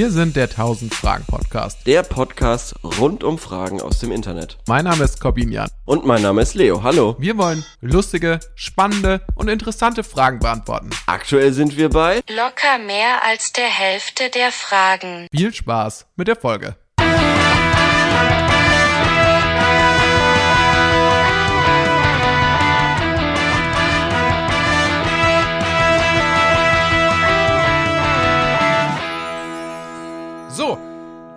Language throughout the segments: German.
Wir sind der 1000 Fragen Podcast. Der Podcast rund um Fragen aus dem Internet. Mein Name ist Corbinian. Und mein Name ist Leo. Hallo. Wir wollen lustige, spannende und interessante Fragen beantworten. Aktuell sind wir bei Locker mehr als der Hälfte der Fragen. Viel Spaß mit der Folge. So,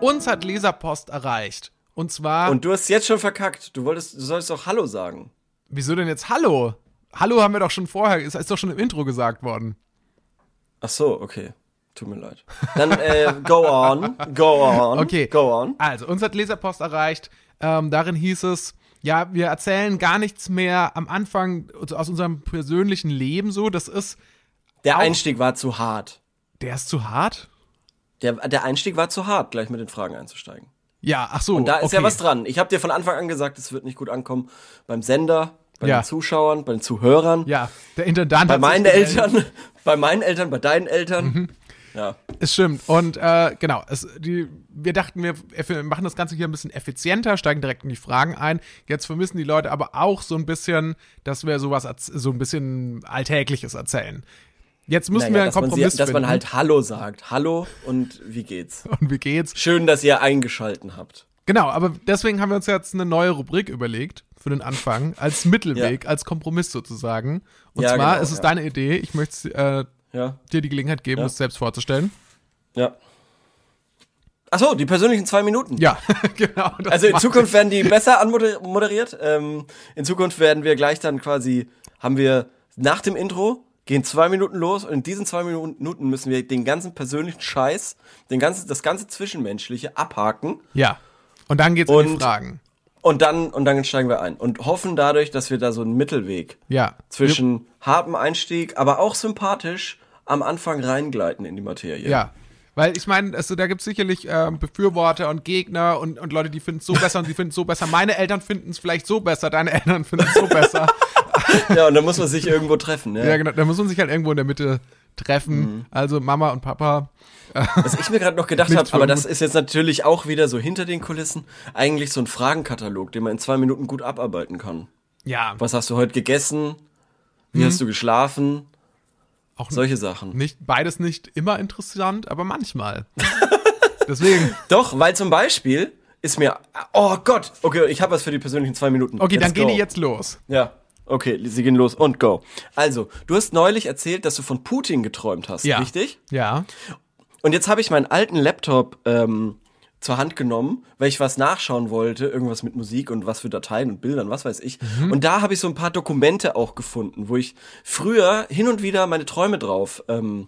uns hat Leserpost erreicht. Und zwar. Und du hast jetzt schon verkackt. Du wolltest, du solltest doch Hallo sagen. Wieso denn jetzt Hallo? Hallo haben wir doch schon vorher, ist, ist doch schon im Intro gesagt worden. Ach so, okay. Tut mir leid. Dann äh, go on, go on, Okay. go on. Also, uns hat Leserpost erreicht. Ähm, darin hieß es, ja, wir erzählen gar nichts mehr am Anfang aus unserem persönlichen Leben so. Das ist, Der Einstieg war zu hart. der ist zu hart. Der, der Einstieg war zu hart, gleich mit den Fragen einzusteigen. Ja, ach so. Und da ist okay. ja was dran. Ich habe dir von Anfang an gesagt, es wird nicht gut ankommen beim Sender, bei Ja. den Zuschauern, bei den Zuhörern, Ja, der Intendant bei meinen. Eltern, bei meinen Eltern, bei deinen Eltern. Mhm. Ja. Es stimmt. Und äh, genau, es, die, wir dachten, wir, wir machen das Ganze hier ein bisschen effizienter, steigen direkt in die Fragen ein. Jetzt vermissen die Leute aber auch so ein bisschen, dass wir sowas so ein bisschen Alltägliches erzählen. Jetzt müssen Naja, wir einen dass, man, Kompromiss sie, dass man halt Hallo sagt. Hallo und wie geht's? Und wie geht's? Schön, dass ihr eingeschalten habt. Genau, aber deswegen haben wir uns jetzt eine neue Rubrik überlegt für den Anfang, als Mittelweg, als Kompromiss sozusagen. Und Ja, zwar genau, ist es ja. deine Idee, ich möchte äh, Ja, dir die Gelegenheit geben, Ja. das selbst vorzustellen. ja. Ach so, die persönlichen zwei Minuten. Ja, genau. Also in Zukunft werden die besser anmoderiert. Ähm, in Zukunft werden wir gleich dann quasi, haben wir nach dem Intro, gehen zwei Minuten los und in diesen zwei Minuten müssen wir den ganzen persönlichen Scheiß, den ganzen, das ganze Zwischenmenschliche abhaken Ja. Und dann geht's in die Und- Fragen. und dann, und dann steigen wir ein und hoffen dadurch, dass wir da so einen Mittelweg Ja. zwischen hartem Einstieg, aber auch sympathisch am Anfang reingleiten in die Materie. Ja. Weil ich meine, also, da gibt es sicherlich ähm, Befürworter und Gegner und, und Leute, die finden es so besser und die finden es so besser. Meine Eltern finden es vielleicht so besser, deine Eltern finden es so besser. Ja, und dann muss man sich irgendwo treffen. Ja. ja, genau. Da muss man sich halt irgendwo in der Mitte treffen. Mhm. Also Mama und Papa. Was ich mir gerade noch gedacht habe, aber das ist jetzt natürlich auch wieder so hinter den Kulissen, eigentlich so ein Fragenkatalog, den man in zwei Minuten gut abarbeiten kann. Ja, Was hast du heute gegessen? Wie Mhm. hast du geschlafen? auch Solche Sachen. nicht, beides nicht immer interessant, aber manchmal. Deswegen. Doch, weil zum Beispiel ist mir, oh Gott, okay, ich habe was für die persönlichen zwei Minuten. Okay, Let's dann gehen go. die jetzt los. Ja, okay, sie gehen los und go. Also, du hast neulich erzählt, dass du von Putin geträumt hast, Ja. richtig? Ja. Und jetzt habe ich meinen alten Laptop ähm, zur Hand genommen, weil ich was nachschauen wollte, irgendwas mit Musik und was für Dateien und Bildern, was weiß ich. Mhm. Und da habe ich so ein paar Dokumente auch gefunden, wo ich früher hin und wieder meine Träume drauf ähm,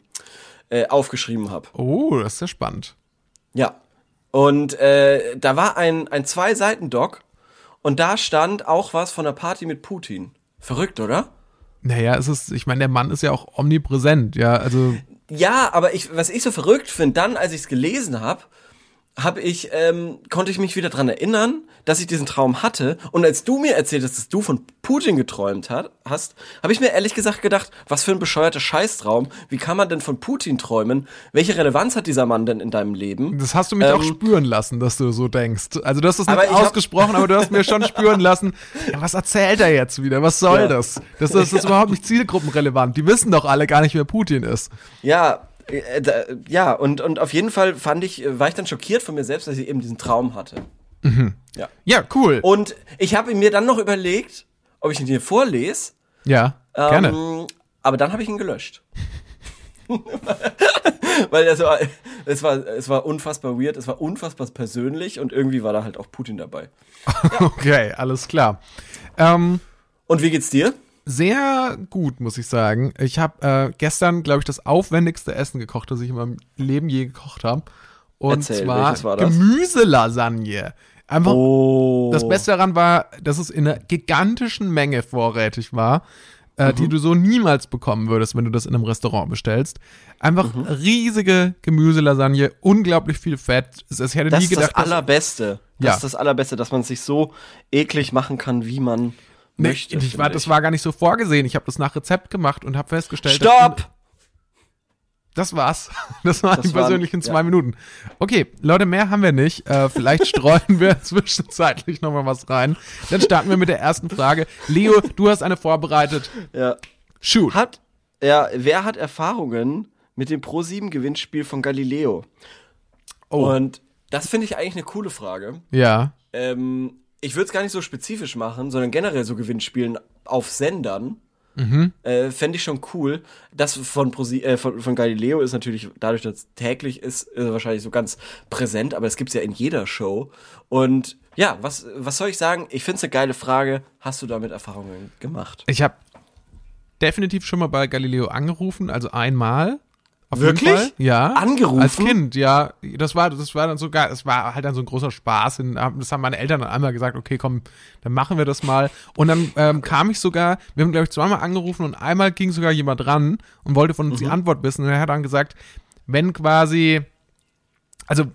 äh, aufgeschrieben habe. Oh, das ist ja spannend. Ja. Und äh, da war ein, ein Zwei-Seiten-Doc und da stand auch was von der Party mit Putin. Verrückt, oder? Naja, es ist, ich meine, der Mann ist ja auch omnipräsent, ja, also. Ja, aber ich, was ich so verrückt finde, dann, als ich es gelesen habe, habe ich, ähm, konnte ich mich wieder dran erinnern, dass ich diesen Traum hatte. Und als du mir erzählt hast, dass du von Putin geträumt hat, hast, habe ich mir ehrlich gesagt gedacht, was für ein bescheuerter Scheißtraum. Wie kann man denn von Putin träumen? Welche Relevanz hat dieser Mann denn in deinem Leben? Das hast du mich auch Ähm, spüren lassen, dass du so denkst. Also du hast es nicht hab- ausgesprochen, aber du hast mir schon spüren lassen, ja, was erzählt er jetzt wieder? Was soll Ja. das? Das, das ist überhaupt nicht zielgruppenrelevant. Die wissen doch alle gar nicht, wer Putin ist. Ja, ja, und, und auf jeden Fall fand ich, äh, war ich dann schockiert von mir selbst, dass ich eben diesen Traum hatte. Ja. Ja, cool. Und ich habe mir dann noch überlegt, ob ich ihn dir vorlese. ja, gerne. Ähm, aber dann habe ich ihn gelöscht. Weil das war, es war, es war unfassbar weird, es war unfassbar persönlich und irgendwie war da halt auch Putin dabei. Okay, alles klar. Ähm, Und wie geht's dir? Sehr gut, muss ich sagen. Ich habe äh, gestern, glaube ich, das aufwendigste Essen gekocht, das ich in meinem Leben je gekocht habe. Und Erzähl, zwar? Gemüselasagne. Einfach Oh. Das Beste daran war, dass es in einer gigantischen Menge vorrätig war, äh, Mhm. die du so niemals bekommen würdest, wenn du das in einem Restaurant bestellst. Einfach Mhm. riesige Gemüselasagne, unglaublich viel Fett. Es- hätte das nie ist gedacht, das Allerbeste. Das Ja. ist das Allerbeste, dass man sich so eklig machen kann, wie man Nee, möchte. ich war, finde das war gar nicht so vorgesehen. Ich habe das nach Rezept gemacht und habe festgestellt, Stopp! Das war's. Das waren Das die waren- persönlichen ja. zwei Minuten. Okay, Leute, mehr haben wir nicht. Äh, vielleicht streuen wir zwischenzeitlich nochmal was rein. Dann starten wir mit der ersten Frage. Leo, du hast eine vorbereitet. Ja. Shoot. Hat, ja, wer hat Erfahrungen mit dem Pro-7-Gewinnspiel von Galileo? Oh. Und das finde ich eigentlich eine coole Frage. Ja. Ähm, ich würde es gar nicht so spezifisch machen, sondern generell so Gewinnspielen auf Sendern. Äh, Fände ich schon cool. Das von, Prosi äh, von, von Galileo ist natürlich, dadurch, dass es täglich ist, äh, wahrscheinlich so ganz präsent, aber es gibt's ja in jeder Show. Und ja, was, was soll ich sagen? Ich finde es eine geile Frage. Hast du damit Erfahrungen gemacht? Ich habe definitiv schon mal bei Galileo angerufen, also einmal. Auf Wirklich? Jeden Fall. Ja. Angerufen? Als Kind, ja. Das war, das war dann sogar, es war halt dann so ein großer Spaß. Und Das haben meine Eltern dann einmal gesagt, okay, komm, dann machen wir das mal. Und dann ähm, kam ich sogar, wir haben, glaube ich, zweimal angerufen und einmal ging sogar jemand ran und wollte von uns Mhm. die Antwort wissen. Und er hat dann gesagt, wenn quasi, also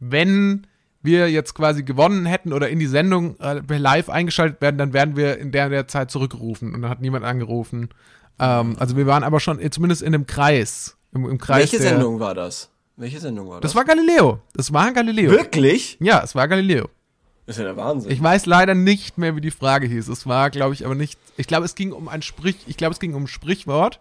wenn wir jetzt quasi gewonnen hätten oder in die Sendung äh, live eingeschaltet werden, dann werden wir in der, der Zeit zurückgerufen. Und dann hat niemand angerufen. Ähm, also wir waren aber schon zumindest in dem Kreis. Im, im Kreis Welche der, Sendung war das? Welche Sendung war das? Das war Galileo. Das war Galileo. Wirklich? Ja, es war Galileo. Das ist ja der Wahnsinn. Ich weiß leider nicht mehr, wie die Frage hieß. Es war, glaube ich, aber nicht. Ich glaube, es ging um ein Sprich. Ich glaube, es ging um ein Sprichwort.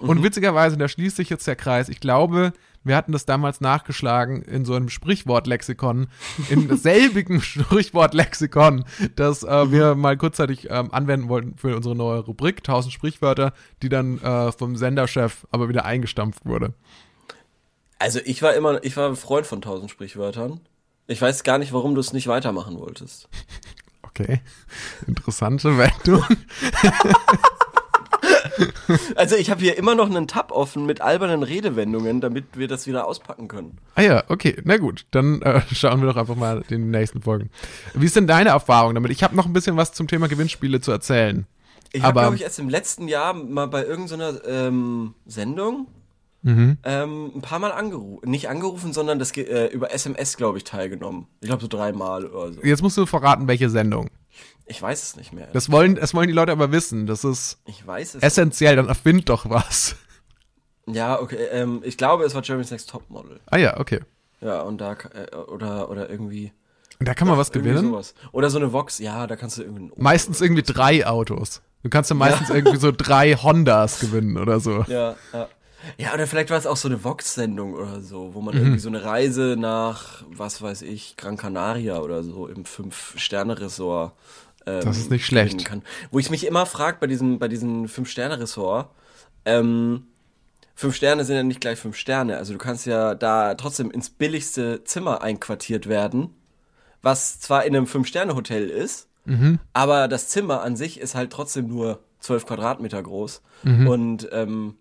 Und witzigerweise, da schließt sich jetzt der Kreis. Ich glaube, wir hatten das damals nachgeschlagen in so einem Sprichwortlexikon, in selbigen Sprichwortlexikon, das äh, wir mal kurzzeitig ähm, anwenden wollten für unsere neue Rubrik, 1000 Sprichwörter, die dann äh, vom Senderchef aber wieder eingestampft wurde. Also ich war immer, ich war ein Freund von tausend Sprichwörtern. Ich weiß gar nicht, warum du es nicht weitermachen wolltest. Okay, interessante Wendung. Also ich habe hier immer noch einen Tab offen mit albernen Redewendungen, damit wir das wieder auspacken können. Ah ja, okay, na gut, dann äh, schauen wir doch einfach mal den nächsten Folgen. Wie ist denn deine Erfahrung damit? Ich habe noch ein bisschen was zum Thema Gewinnspiele zu erzählen. Ich habe, glaube ich, erst im letzten Jahr mal bei irgendeiner ähm, Sendung Mhm. ähm, ein paar Mal angerufen. Nicht angerufen, sondern das äh, über SMS, glaube ich, teilgenommen. Ich glaube so dreimal oder so. Jetzt musst du verraten, welche Sendung. Ich weiß es nicht mehr. Das wollen, das wollen die Leute aber wissen. Das ist ich weiß es. essentiell, dann erfind doch was. ja, okay. Ähm, ich glaube, es war Jeremy's Next Topmodel. Ah ja, okay. Ja, und da äh, oder oder irgendwie. Und da kann man was gewinnen. Sowas. Oder so eine Vox. Ja, da kannst du irgendwie. Meistens irgendwie drei Autos. Du kannst ja meistens irgendwie so drei Hondas gewinnen oder so. Ja, ja. Ja, oder vielleicht war es auch so eine Vox-Sendung oder so, wo Mhm. man irgendwie so eine Reise nach, was weiß ich, Gran Canaria oder so im Fünf-Sterne-Ressort. Ähm, Das ist nicht schlecht. Kann. Wo ich mich immer frage bei diesem, bei diesem Fünf-Sterne-Ressort, ähm, fünf Sterne sind ja nicht gleich fünf Sterne. Also du kannst ja da trotzdem ins billigste Zimmer einquartiert werden, was zwar in einem Fünf-Sterne-Hotel ist, Mhm. aber das Zimmer an sich ist halt trotzdem nur zwölf Quadratmeter groß. Mhm. Und ähm,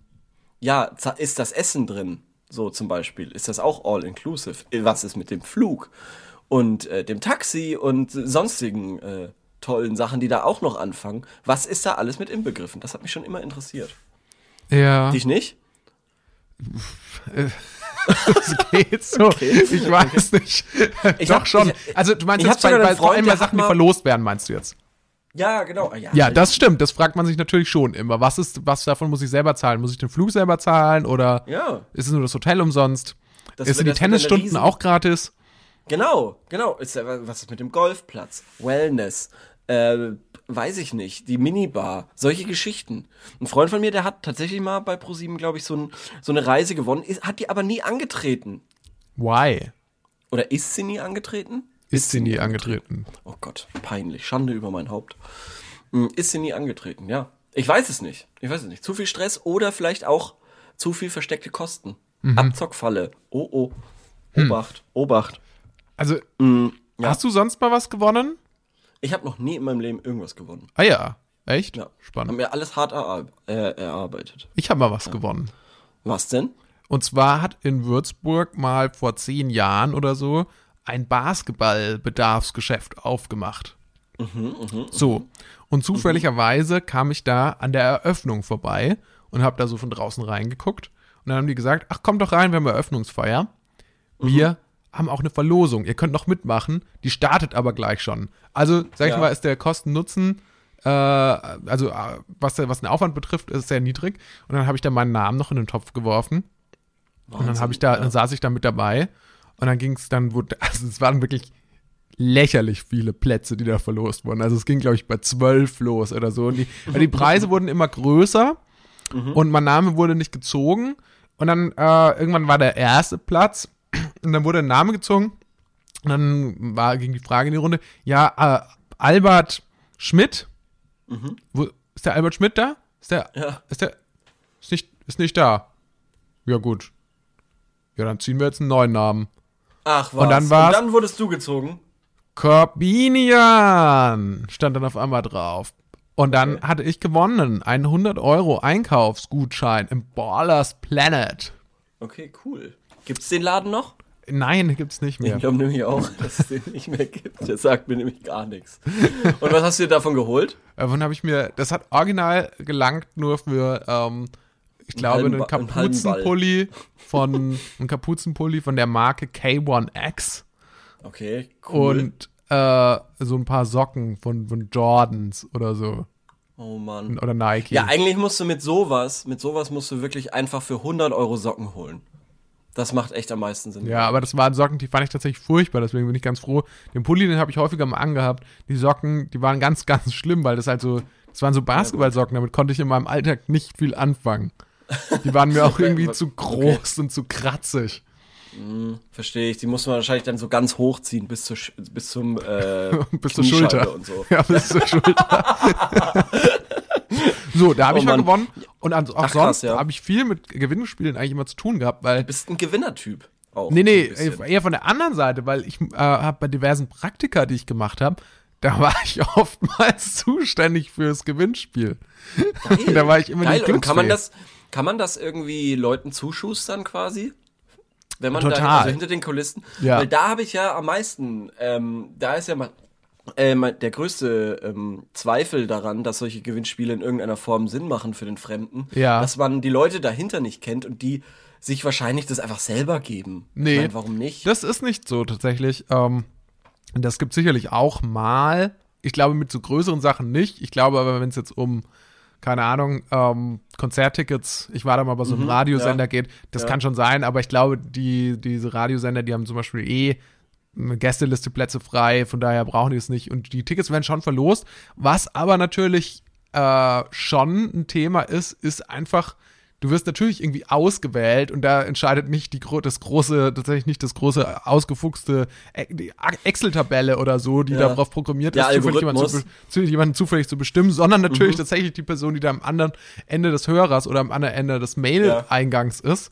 ja, ist das Essen drin, so zum Beispiel, ist das auch all-inclusive? Was ist mit dem Flug und äh, dem Taxi und sonstigen äh, tollen Sachen, die da auch noch anfangen? Was ist da alles mit inbegriffen? Das hat mich schon immer interessiert. Ja, Dich nicht? das geht so. Ich weiß nicht. Ich Doch hab- schon. ich- also du meinst jetzt bei, bei, vor allem bei Sachen, die verlost werden, meinst du jetzt? Ja, genau. Ja, Ja, das stimmt. Das fragt man sich natürlich schon immer. Was ist, was davon muss ich selber zahlen? Muss ich den Flug selber zahlen oder Ja. ist es nur das Hotel umsonst? Das ist wird- die Tennisstunden auch gratis? Genau, genau. Ist, was ist mit dem Golfplatz? Wellness? Äh, weiß ich nicht. Die Minibar. Solche Geschichten. Ein Freund von mir, der hat tatsächlich mal bei ProSieben, glaube ich, so, ein, so eine Reise gewonnen, ist, hat die aber nie angetreten. Why? Oder ist sie nie angetreten? Ist sie nie angetreten? Oh Gott, peinlich. Schande über mein Haupt. Hm, Ist sie nie angetreten, ja. Ich weiß es nicht. Ich weiß es nicht. Zu viel Stress oder vielleicht auch zu viel versteckte Kosten. Abzockfalle. Oh, oh. Obacht, Obacht. Also, Hm, ja. hast du sonst mal was gewonnen? Ich habe noch nie in meinem Leben irgendwas gewonnen. Ah ja, echt? Ja. Haben Spannend. mir alles hart erar äh, erarbeitet. Ich habe mal was gewonnen. Was denn? Und zwar hat in Würzburg mal vor zehn Jahren oder so ein Basketball-Bedarfsgeschäft aufgemacht. so. Und zufälligerweise kam ich da an der Eröffnung vorbei und habe da so von draußen reingeguckt. Und dann haben die gesagt, ach kommt doch rein, wir haben Eröffnungsfeier. Wir haben auch eine Verlosung. Ihr könnt noch mitmachen. Die startet aber gleich schon. Also, sag ich Ja. mal, ist der Kosten-Nutzen, äh, also äh, was, was den Aufwand betrifft, ist sehr niedrig. Und dann habe ich da meinen Namen noch in den Topf geworfen. und dann Wahnsinn, habe ich da, ja. dann saß ich da mit dabei und dann ging es dann, wurde, also es waren wirklich lächerlich viele Plätze, die da verlost wurden. Also es ging, glaube ich, bei zwölf los oder so. Und die, die Preise wurden immer größer und mein Name wurde nicht gezogen. Und dann äh, irgendwann war der erste Platz und dann wurde ein Name gezogen. Und dann war, ging die Frage in die Runde, ja, äh, Albert Schmidt, wo, ist der Albert Schmidt da? Ist der, Ja. ist der, ist nicht, ist nicht da. Ja, gut. Ja, dann ziehen wir jetzt einen neuen Namen. Ach was. Und dann war's- Und dann wurdest du gezogen. Corbinian stand dann auf einmal drauf. Und dann hatte ich gewonnen. Einen 100 Euro Einkaufsgutschein im Ballers Planet. Okay, cool. Gibt's den Laden noch? Nein, gibt's nicht mehr. Ich glaube nämlich auch, dass es den nicht mehr gibt. Der sagt mir nämlich gar nichts. Und was hast du dir davon geholt? Davon habe ich mir, das hat original gelangt nur für, ähm, ich glaube, einen einen. Kapuzenpulli von, einen Kapuzenpulli von der Marke K1X Okay, cool. und äh, so ein paar Socken von, von Jordans oder so. oh Mann. Oder Nike. Ja, eigentlich musst du mit sowas, mit sowas musst du wirklich einfach für 100 Euro Socken holen. Das macht echt am meisten Sinn. Ja, aber das waren Socken, die fand ich tatsächlich furchtbar, deswegen bin ich ganz froh. Den Pulli, den habe ich häufiger mal angehabt. Die Socken, die waren ganz, ganz schlimm, weil das halt so, das waren so Basketballsocken, damit konnte ich in meinem Alltag nicht viel anfangen. Die waren mir auch irgendwie zu groß und zu kratzig. Verstehe ich. Die muss man wahrscheinlich dann so ganz hochziehen bis, zur, bis zum äh, Bis zur Schulter. und so. Ja, bis zur Schulter. So, da habe Oh ich mal Mann. gewonnen. Und an, auch Ach, sonst ja. habe ich viel mit Gewinnspielen eigentlich immer zu tun gehabt, weil Bist ein Gewinnertyp. Auch Nee, nee, eher von der anderen Seite, weil ich äh, habe bei diversen Praktika, die ich gemacht habe, da war ich oftmals zuständig fürs Gewinnspiel. da war ich immer Geil. die Und kann man das, kann man das irgendwie Leuten zuschustern quasi? Wenn man Total. da also hinter den Kulissen. Ja. Weil da habe ich ja am meisten, ähm, da ist ja mal äh, mein- der größte ähm, Zweifel daran, dass solche Gewinnspiele in irgendeiner Form Sinn machen für den Fremden, Ja. dass man die Leute dahinter nicht kennt und die sich wahrscheinlich das einfach selber geben. Nee. Ich mein, warum nicht? Das ist nicht so tatsächlich. Ähm, das gibt sicherlich auch mal. Ich glaube mit so größeren Sachen nicht. Ich glaube aber, wenn es jetzt um, keine Ahnung, ähm, Konzerttickets, ich war da mal bei so einem Radiosender ja. geht, das Ja. kann schon sein, aber ich glaube, die, diese Radiosender, die haben zum Beispiel eh Gästeliste Plätze frei, von daher brauchen die es nicht. Und die Tickets werden schon verlost. Was aber natürlich äh, schon ein Thema ist, ist einfach, du wirst natürlich irgendwie ausgewählt und da entscheidet nicht die das große, tatsächlich nicht das große ausgefuchste Excel-Tabelle oder so, die Ja. darauf programmiert ist, zufällig jemanden, zu, zu, jemanden zufällig zu bestimmen, sondern natürlich tatsächlich die Person, die da am anderen Ende des Hörers oder am anderen Ende des Mail-Eingangs ist.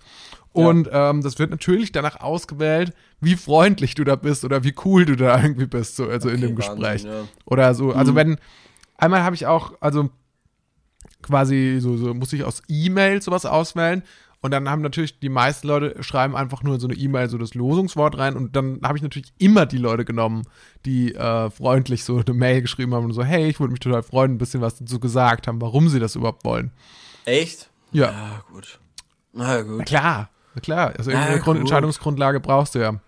Und ähm, das wird natürlich danach ausgewählt, wie freundlich du da bist oder wie cool du da irgendwie bist, so, also in Okay, dem Wahnsinn, Gespräch. ja. Oder so. Also wenn, einmal habe ich auch, also quasi so, so muss ich aus E-Mail sowas auswählen. Und dann haben natürlich die meisten Leute schreiben einfach nur so eine E-Mail, so das Losungswort rein. Und dann habe ich natürlich immer die Leute genommen, die äh, freundlich so eine Mail geschrieben haben und so, hey, ich würde mich total freuen, ein bisschen was dazu gesagt haben, warum sie das überhaupt wollen. Echt? Ja, Ja, gut. Na ja, gut. na klar. Also Na irgendeine gut. Entscheidungsgrundlage brauchst du ja.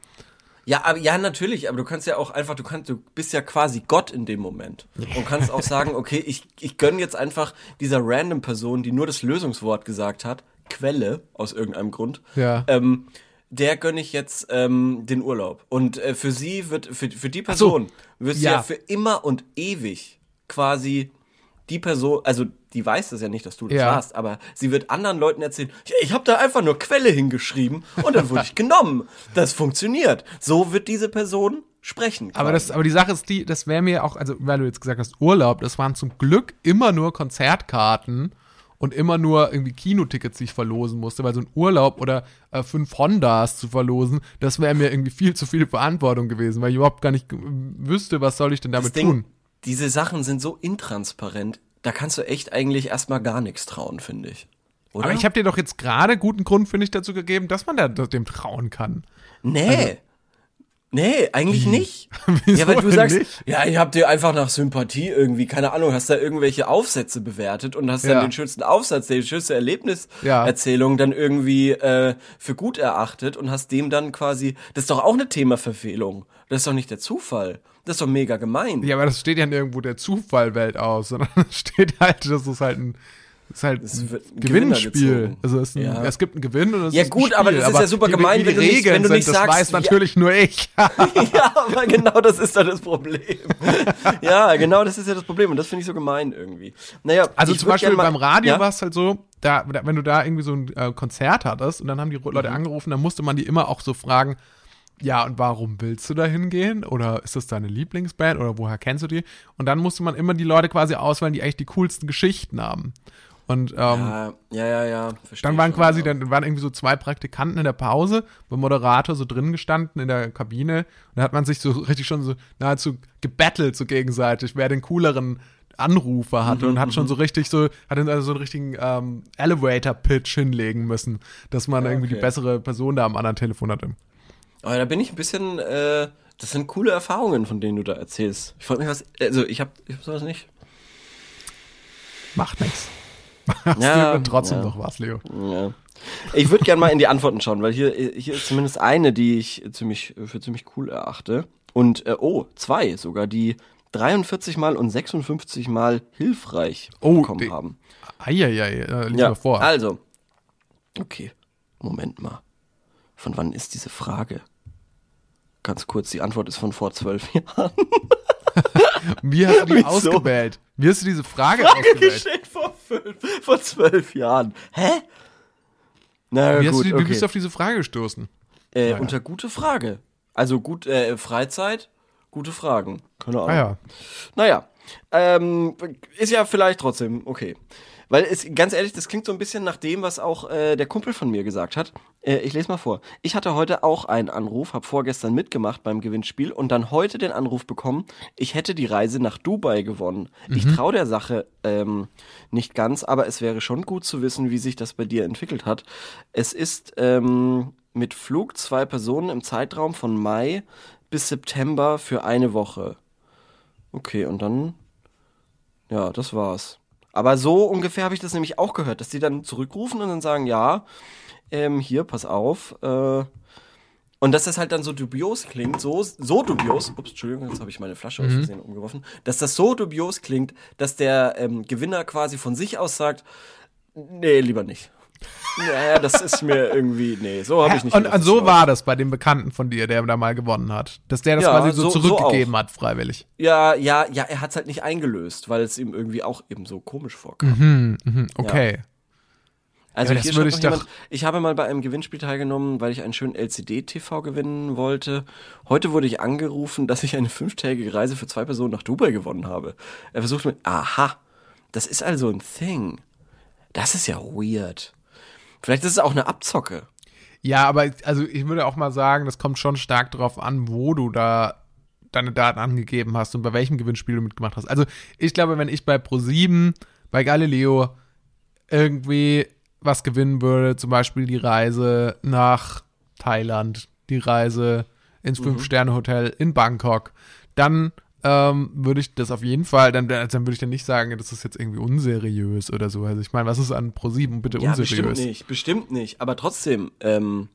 Ja, aber ja, natürlich, aber du kannst ja auch einfach, du kannst, du bist ja quasi Gott in dem Moment. Und kannst auch sagen, okay, ich, ich gönn jetzt einfach dieser random Person, die nur das Lösungswort gesagt hat, Quelle, aus irgendeinem Grund, Ja. ähm, der gönne ich jetzt ähm, den Urlaub. Und äh, für sie wird, für, für die Person wirst du Ja. ja für immer und ewig quasi die Person, also die weiß das ja nicht, dass du das Ja. warst, aber sie wird anderen Leuten erzählen, ja, ich habe da einfach nur Quelle hingeschrieben und dann wurde ich genommen. Das funktioniert. So wird diese Person sprechen. Aber, das, aber die Sache ist die, das wäre mir auch, also weil du jetzt gesagt hast, Urlaub, das waren zum Glück immer nur Konzertkarten und immer nur irgendwie Kinotickets, die ich verlosen musste, weil so ein Urlaub oder äh, fünf Hondas zu verlosen, das wäre mir irgendwie viel zu viel Verantwortung gewesen, weil ich überhaupt gar nicht wüsste, was soll ich denn damit das Ding, tun. Diese Sachen sind so intransparent, da kannst du echt eigentlich erstmal gar nichts trauen, finde ich. Oder? Aber ich habe dir doch jetzt gerade guten Grund, finde ich, dazu gegeben, dass man da, dem trauen kann. Nee. Nee, eigentlich nicht. Also Wieso ja, weil du sagst, nicht? ja, ich hab dir einfach nach Sympathie irgendwie, keine Ahnung, hast da irgendwelche Aufsätze bewertet und hast dann Ja. den schönsten Aufsatz, die schönste Ja. Erlebniserzählung dann irgendwie äh, für gut erachtet und hast dem dann quasi, das ist doch auch eine Themaverfehlung. Das ist doch nicht der Zufall. Das ist doch mega gemein. Ja, aber das steht ja nirgendwo der Zufallwelt aus, sondern es steht halt, dass es halt ein, ist halt ein Gewinnspiel. Also es, ist ein, Ja. es gibt einen Gewinn und es Ja ist gut, ein aber Spiel. das ist ja super die, gemein, wie wenn die du nicht- Regeln wenn du nicht sind, das sagst, weiß ja. natürlich nur ich. ja, aber genau das ist dann das Problem. ja, genau das ist ja das Problem und das finde ich so gemein irgendwie. Naja, Also zum Beispiel mal- beim Radio ja? war es halt so, da, da, wenn du da irgendwie so ein äh, Konzert hattest und dann haben die Leute Mhm. angerufen, dann musste man die immer auch so fragen, ja, und warum willst du da hingehen? Oder ist das deine Lieblingsband? Oder woher kennst du die? Und dann musste man immer die Leute quasi auswählen, die eigentlich die coolsten Geschichten haben. Und ähm, Ja, ja, ja, ja. dann waren schon, quasi, ja. dann waren irgendwie so zwei Praktikanten in der Pause, beim Moderator so drin gestanden in der Kabine. Und da hat man sich so richtig schon so nahezu gebettelt so gegenseitig, wer den cooleren Anrufer hatte und hat schon so richtig so, hat dann also so einen richtigen ähm, Elevator-Pitch hinlegen müssen, dass man irgendwie die okay. bessere Person da am anderen Telefon hatte. Aber da bin ich ein bisschen, äh, das sind coole Erfahrungen, von denen du da erzählst. Ich frage mich was, also ich habe ich hab sowas nicht. Macht nichts. Hast Ja, du trotzdem ja. noch was, Leo. Ja. Ich würde gerne mal in die Antworten schauen, weil hier, hier ist zumindest eine, die ich ziemlich, für ziemlich cool erachte. Und, äh, oh, zwei sogar, die 43 Mal und 56 Mal hilfreich Oh, bekommen die- haben. Eieiei, äh, lies Ja, vor. also. Okay, Moment mal. Von wann ist diese Frage? Ganz kurz, die Antwort ist von vor zwölf Jahren. Wie hast du die Wieso? ausgewählt? Wie hast du diese Frage ausgewählt? Geschenkt vor fünf, vor zwölf Jahren. Hä? Na Wie, gut, du, die- wie okay. bist du auf diese Frage gestoßen? Äh, Ja, ja. Unter gute Frage. Also gut, äh, Freizeit, gute Fragen. Keine Ahnung. Ah ja. Naja, ähm, ist ja vielleicht trotzdem okay. Weil es, ganz ehrlich, das klingt so ein bisschen nach dem, was auch äh, der Kumpel von mir gesagt hat. Äh, ich lese mal vor. Ich hatte heute auch einen Anruf, habe vorgestern mitgemacht beim Gewinnspiel und dann heute den Anruf bekommen, ich hätte die Reise nach Dubai gewonnen. Ich traue der Sache ähm, nicht ganz, aber es wäre schon gut zu wissen, wie sich das bei dir entwickelt hat. Es ist ähm, mit Flug zwei Personen im Zeitraum von Mai bis September für eine Woche. Okay, und dann ja, das war's. Aber so ungefähr habe ich das nämlich auch gehört, dass die dann zurückrufen und dann sagen, ja, ähm, hier, pass auf. Äh, und dass das halt dann so dubios klingt, so, so dubios, ups, Entschuldigung, jetzt habe ich meine Flasche aus Versehen umgeworfen, dass das so dubios klingt, dass der ähm, Gewinner quasi von sich aus sagt, nee, lieber nicht. Naja, das ist mir irgendwie, nee, so habe ich nicht und, und so war das bei dem Bekannten von dir, der da mal gewonnen hat. Dass der das Ja, quasi so, so- so zurückgegeben hat, freiwillig. Ja, ja, ja, er hat's halt nicht eingelöst, weil es ihm irgendwie auch eben so komisch vorkam. Hm, mhm, okay. Also Ja, hier würde ich jemand, ich habe mal bei einem Gewinnspiel teilgenommen, weil ich einen schönen LCD-TV gewinnen wollte. Heute wurde ich angerufen, dass ich eine fünftägige Reise für zwei Personen nach Dubai gewonnen habe. Er versucht mit, aha, das ist also ein Thing. Das ist ja weird. Vielleicht ist es auch eine Abzocke. Ja, aber also ich würde auch mal sagen, das kommt schon stark darauf an, wo du da deine Daten angegeben hast und bei welchem Gewinnspiel du mitgemacht hast. Also ich glaube, wenn ich bei Pro7, bei Galileo irgendwie was gewinnen würde, zum Beispiel die Reise nach Thailand, die Reise ins Fünf-Sterne-Hotel in Bangkok, dann ähm, würde ich das auf jeden Fall, dann, dann würde ich dann nicht sagen, das ist jetzt irgendwie unseriös oder so. Also ich meine, was ist an Pro7 bitte Ja, unseriös? bestimmt nicht, bestimmt nicht. Aber trotzdem, ähm,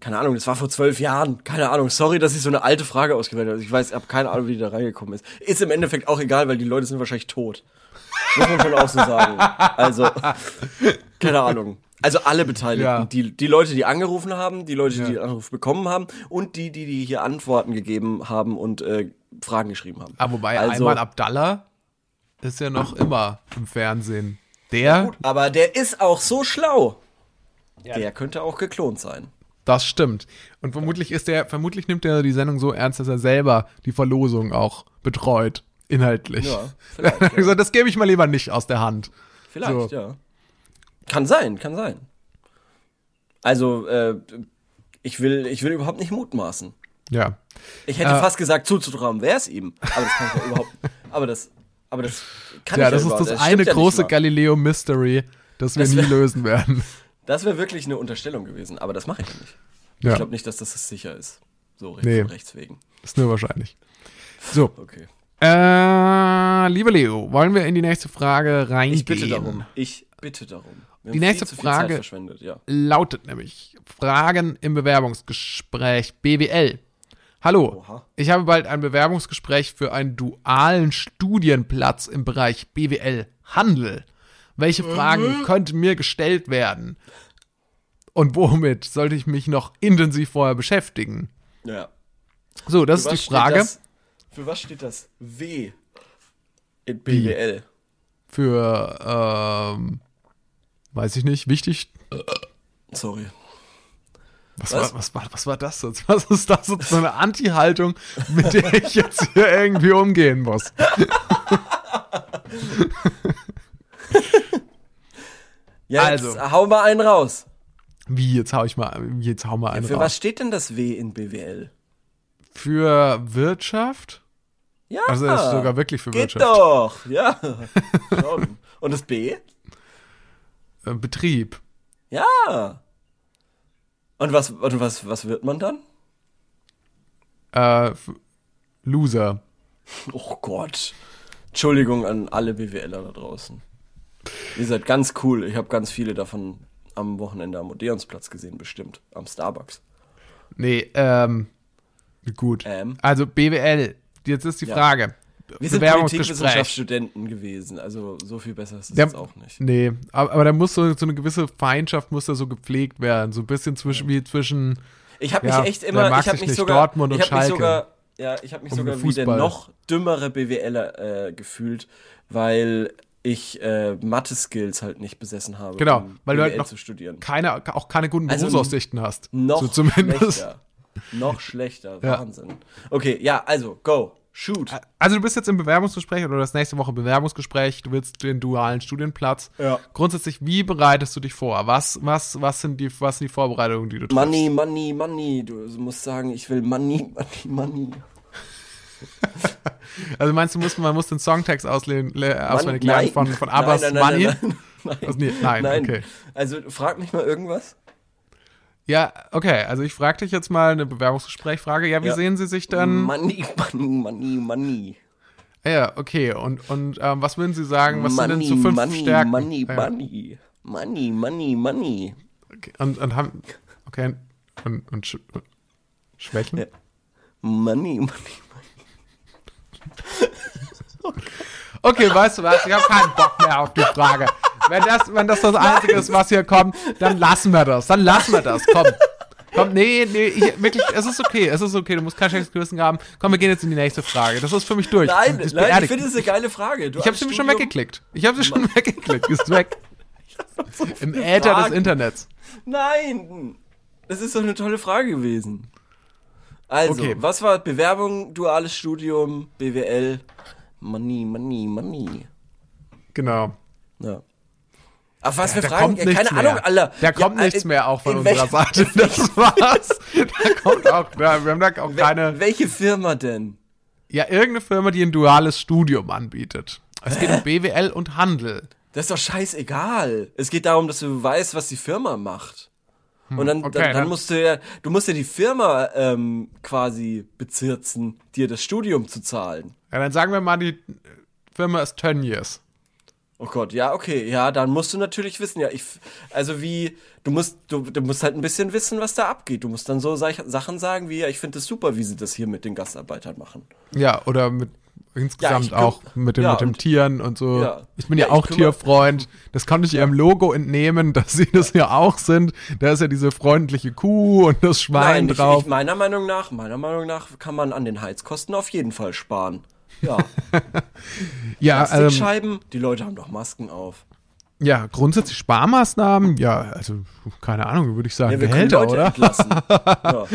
keine Ahnung, das war vor zwölf Jahren. Keine Ahnung, sorry, dass ich so eine alte Frage ausgewählt habe. Ich weiß, ich habe keine Ahnung, wie die da reingekommen ist. Ist im Endeffekt auch egal, weil die Leute sind wahrscheinlich tot. Muss man schon auch so sagen. Also, keine Ahnung. Also alle Beteiligten. Ja. Die, die Leute, die angerufen haben, die Leute, die Ja. den Anruf bekommen haben und die, die, die hier Antworten gegeben haben und äh, Fragen geschrieben haben. Ah, wobei Also- Ayman Abdallah ist ja noch immer im Fernsehen. Der, Gut, aber der ist auch so schlau. Der könnte auch geklont sein. das stimmt. Und vermutlich ist der, vermutlich nimmt er die Sendung so ernst, dass er selber die Verlosung auch betreut, inhaltlich. Ja, vielleicht, gesagt, das gebe ich mal lieber nicht aus der Hand. Vielleicht, So. ja. Kann sein, kann sein. Also, äh, ich will, ich will überhaupt nicht mutmaßen. Ja. Ich hätte Äh. fast gesagt, zuzutrauen wäre es ihm. Aber das kann ich ja überhaupt. Aber das, aber das kann Ja, ich das ja ist das stimmt eine ja große mal. Galileo Mystery, das wir Das nie wär- lösen werden. Das wäre wirklich eine Unterstellung gewesen, aber das mache ich ja nicht. Ja. Ich glaube nicht, dass das sicher ist. So rechts, Nee. rechts wegen. Ist nur wahrscheinlich. So. Okay. Äh, lieber Leo, wollen wir in die nächste Frage reingehen? Ich bitte darum. Ich bitte darum. Die nächste Frage- verschwendet, ja. lautet nämlich Fragen im Bewerbungsgespräch BWL. Hallo, Oha. ich habe bald ein Bewerbungsgespräch für einen dualen Studienplatz im Bereich BWL Handel. Welche Fragen könnten mir gestellt werden? Und womit sollte ich mich noch intensiv vorher beschäftigen? Ja. So, das Für ist die Frage. Das, für was steht das W in BWL? Für, ähm, weiß ich nicht, wichtig. Sorry. Was, Was? War, was, war, was war das jetzt? Was ist das jetzt so eine Anti-Haltung, mit der ich jetzt hier irgendwie umgehen muss? Ja, Also. jetzt hau mal einen raus. Wie, jetzt hau ich mal, jetzt hau mal einen Für raus. was steht denn das W in BWL? Für Wirtschaft? Ja. Also das ist sogar wirklich für Geht Wirtschaft. doch. Ja. Und das B? Äh, Betrieb. Ja. Und was, und was, was wird man dann? Äh, Loser. Oh Gott. Entschuldigung an alle BWLer da draußen. Ihr seid ganz cool. Ich habe ganz viele davon am Wochenende am Odeonsplatz gesehen, bestimmt. Am Starbucks. Nee, ähm, gut. Ähm? Also BWL. Jetzt ist die Ja. Frage. Wir sind. Politikwissenschaftsstudenten gewesen, also so viel besser ist es Der- jetzt auch nicht. Nee, aber, aber da muss so, so eine gewisse Feindschaft muss da so gepflegt werden. So ein bisschen zwischen, wie zwischen, Ich habe Ja, mich echt immer, ich habe mich sogar, Dortmund und ich habe mich sogar, ja, ich habe mich sogar wie der noch dümmere BWLer äh, gefühlt, weil ich äh, Mathe-Skills halt nicht besessen habe, Genau, um weil du halt BWL noch zu studieren. keine, auch keine guten Also Berufsaussichten hast. Noch so zumindest. schlechter. Noch schlechter, Ja. Wahnsinn. Okay, ja, also, go, shoot. Also du bist jetzt im Bewerbungsgespräch oder das nächste Woche Bewerbungsgespräch, du willst den dualen Studienplatz. Ja. Grundsätzlich, wie bereitest du dich vor? Was, was, was sind die, was sind die Vorbereitungen, die du triffst? Money, money, money. Du musst sagen, ich will money, money, money. Also meinst du, musst, man muss den Songtext auslehnen, le- auswendig lernen von, von Abbas nein, nein, Money? Nein, nein, nein, Also, nee, nein, okay. Also frag mich mal irgendwas. Ja, okay, also ich frage dich jetzt mal eine Bewerbungsgesprächfrage. Ja, wie Ja. sehen Sie sich dann? Money, money, money, money. Ja, okay. Und, und ähm, was würden Sie sagen, was sind denn money, so fünf money, Stärken? money, ja, money. Money, money, money. okay. Und, und haben, okay, und, und, Sch Schwächen? Ja. Money, money. Okay, weißt du was? Ich habe keinen Bock mehr auf die Frage. Wenn das, wenn das das Einzige ist, was hier kommt, dann lassen wir das. Dann lassen wir das. Komm. Komm, nee, nee, ich, wirklich, es ist okay, es ist okay, du musst kein schlechtes Gewissen haben. Komm, wir gehen jetzt in die nächste Frage. Das ist für mich durch. Nein, nein, ich beerdigt. finde es eine geile Frage. Du Ich habe sie mir schon Studium- weggeklickt. Ich habe sie schon weggeklickt. Ist weg. Im Äther des Fragen. Internets. Nein, das ist doch eine tolle Frage gewesen. Also, Okay. was war Bewerbung, duales Studium, BWL? Money, money, money. Genau. Ja. Auf was Ja, da Fragen? Ja, keine mehr. Ahnung, Alter. Da kommt Ja, nichts mehr auch von unserer Seite. Das war's. Da kommt auch, da, wir haben da auch keine. Welche Firma denn? Ja, irgendeine Firma, die ein duales Studium anbietet. Es geht um BWL und Handel. Das ist doch scheißegal. Es geht darum, dass du weißt, was die Firma macht. Und dann, okay, dann, dann musst du ja, du musst ja die Firma ähm, quasi bezirzen, dir das Studium zu zahlen. Ja, dann sagen wir mal, die Firma ist Tönnies. Oh Gott, ja, okay, ja, dann musst du natürlich wissen, ja, ich, also wie, du musst, du, du musst halt ein bisschen wissen, was da abgeht. Du musst dann so Sa- Sachen sagen wie, ja, ich finde es super, wie sie das hier mit den Gastarbeitern machen. Ja, oder mit insgesamt ich guck- auch mit, den ja, mit und- Tieren und so. Ja. Ich bin ja, Ja, ich auch Tierfreund. Das konnte ich ihrem Logo entnehmen, dass sie das ja auch sind. Da ist ja diese freundliche Kuh und das Schwein Nein, ich, drauf. ich, meiner Meinung nach, meiner Meinung nach kann man an den Heizkosten auf jeden Fall sparen. Ja, ja, ähm, Plastikscheiben, die Leute haben doch Masken auf. Ja, grundsätzlich Sparmaßnahmen, ja, also keine Ahnung, würde ich sagen, Ja, wir können Gehälter, Leute oder? entlassen. ja.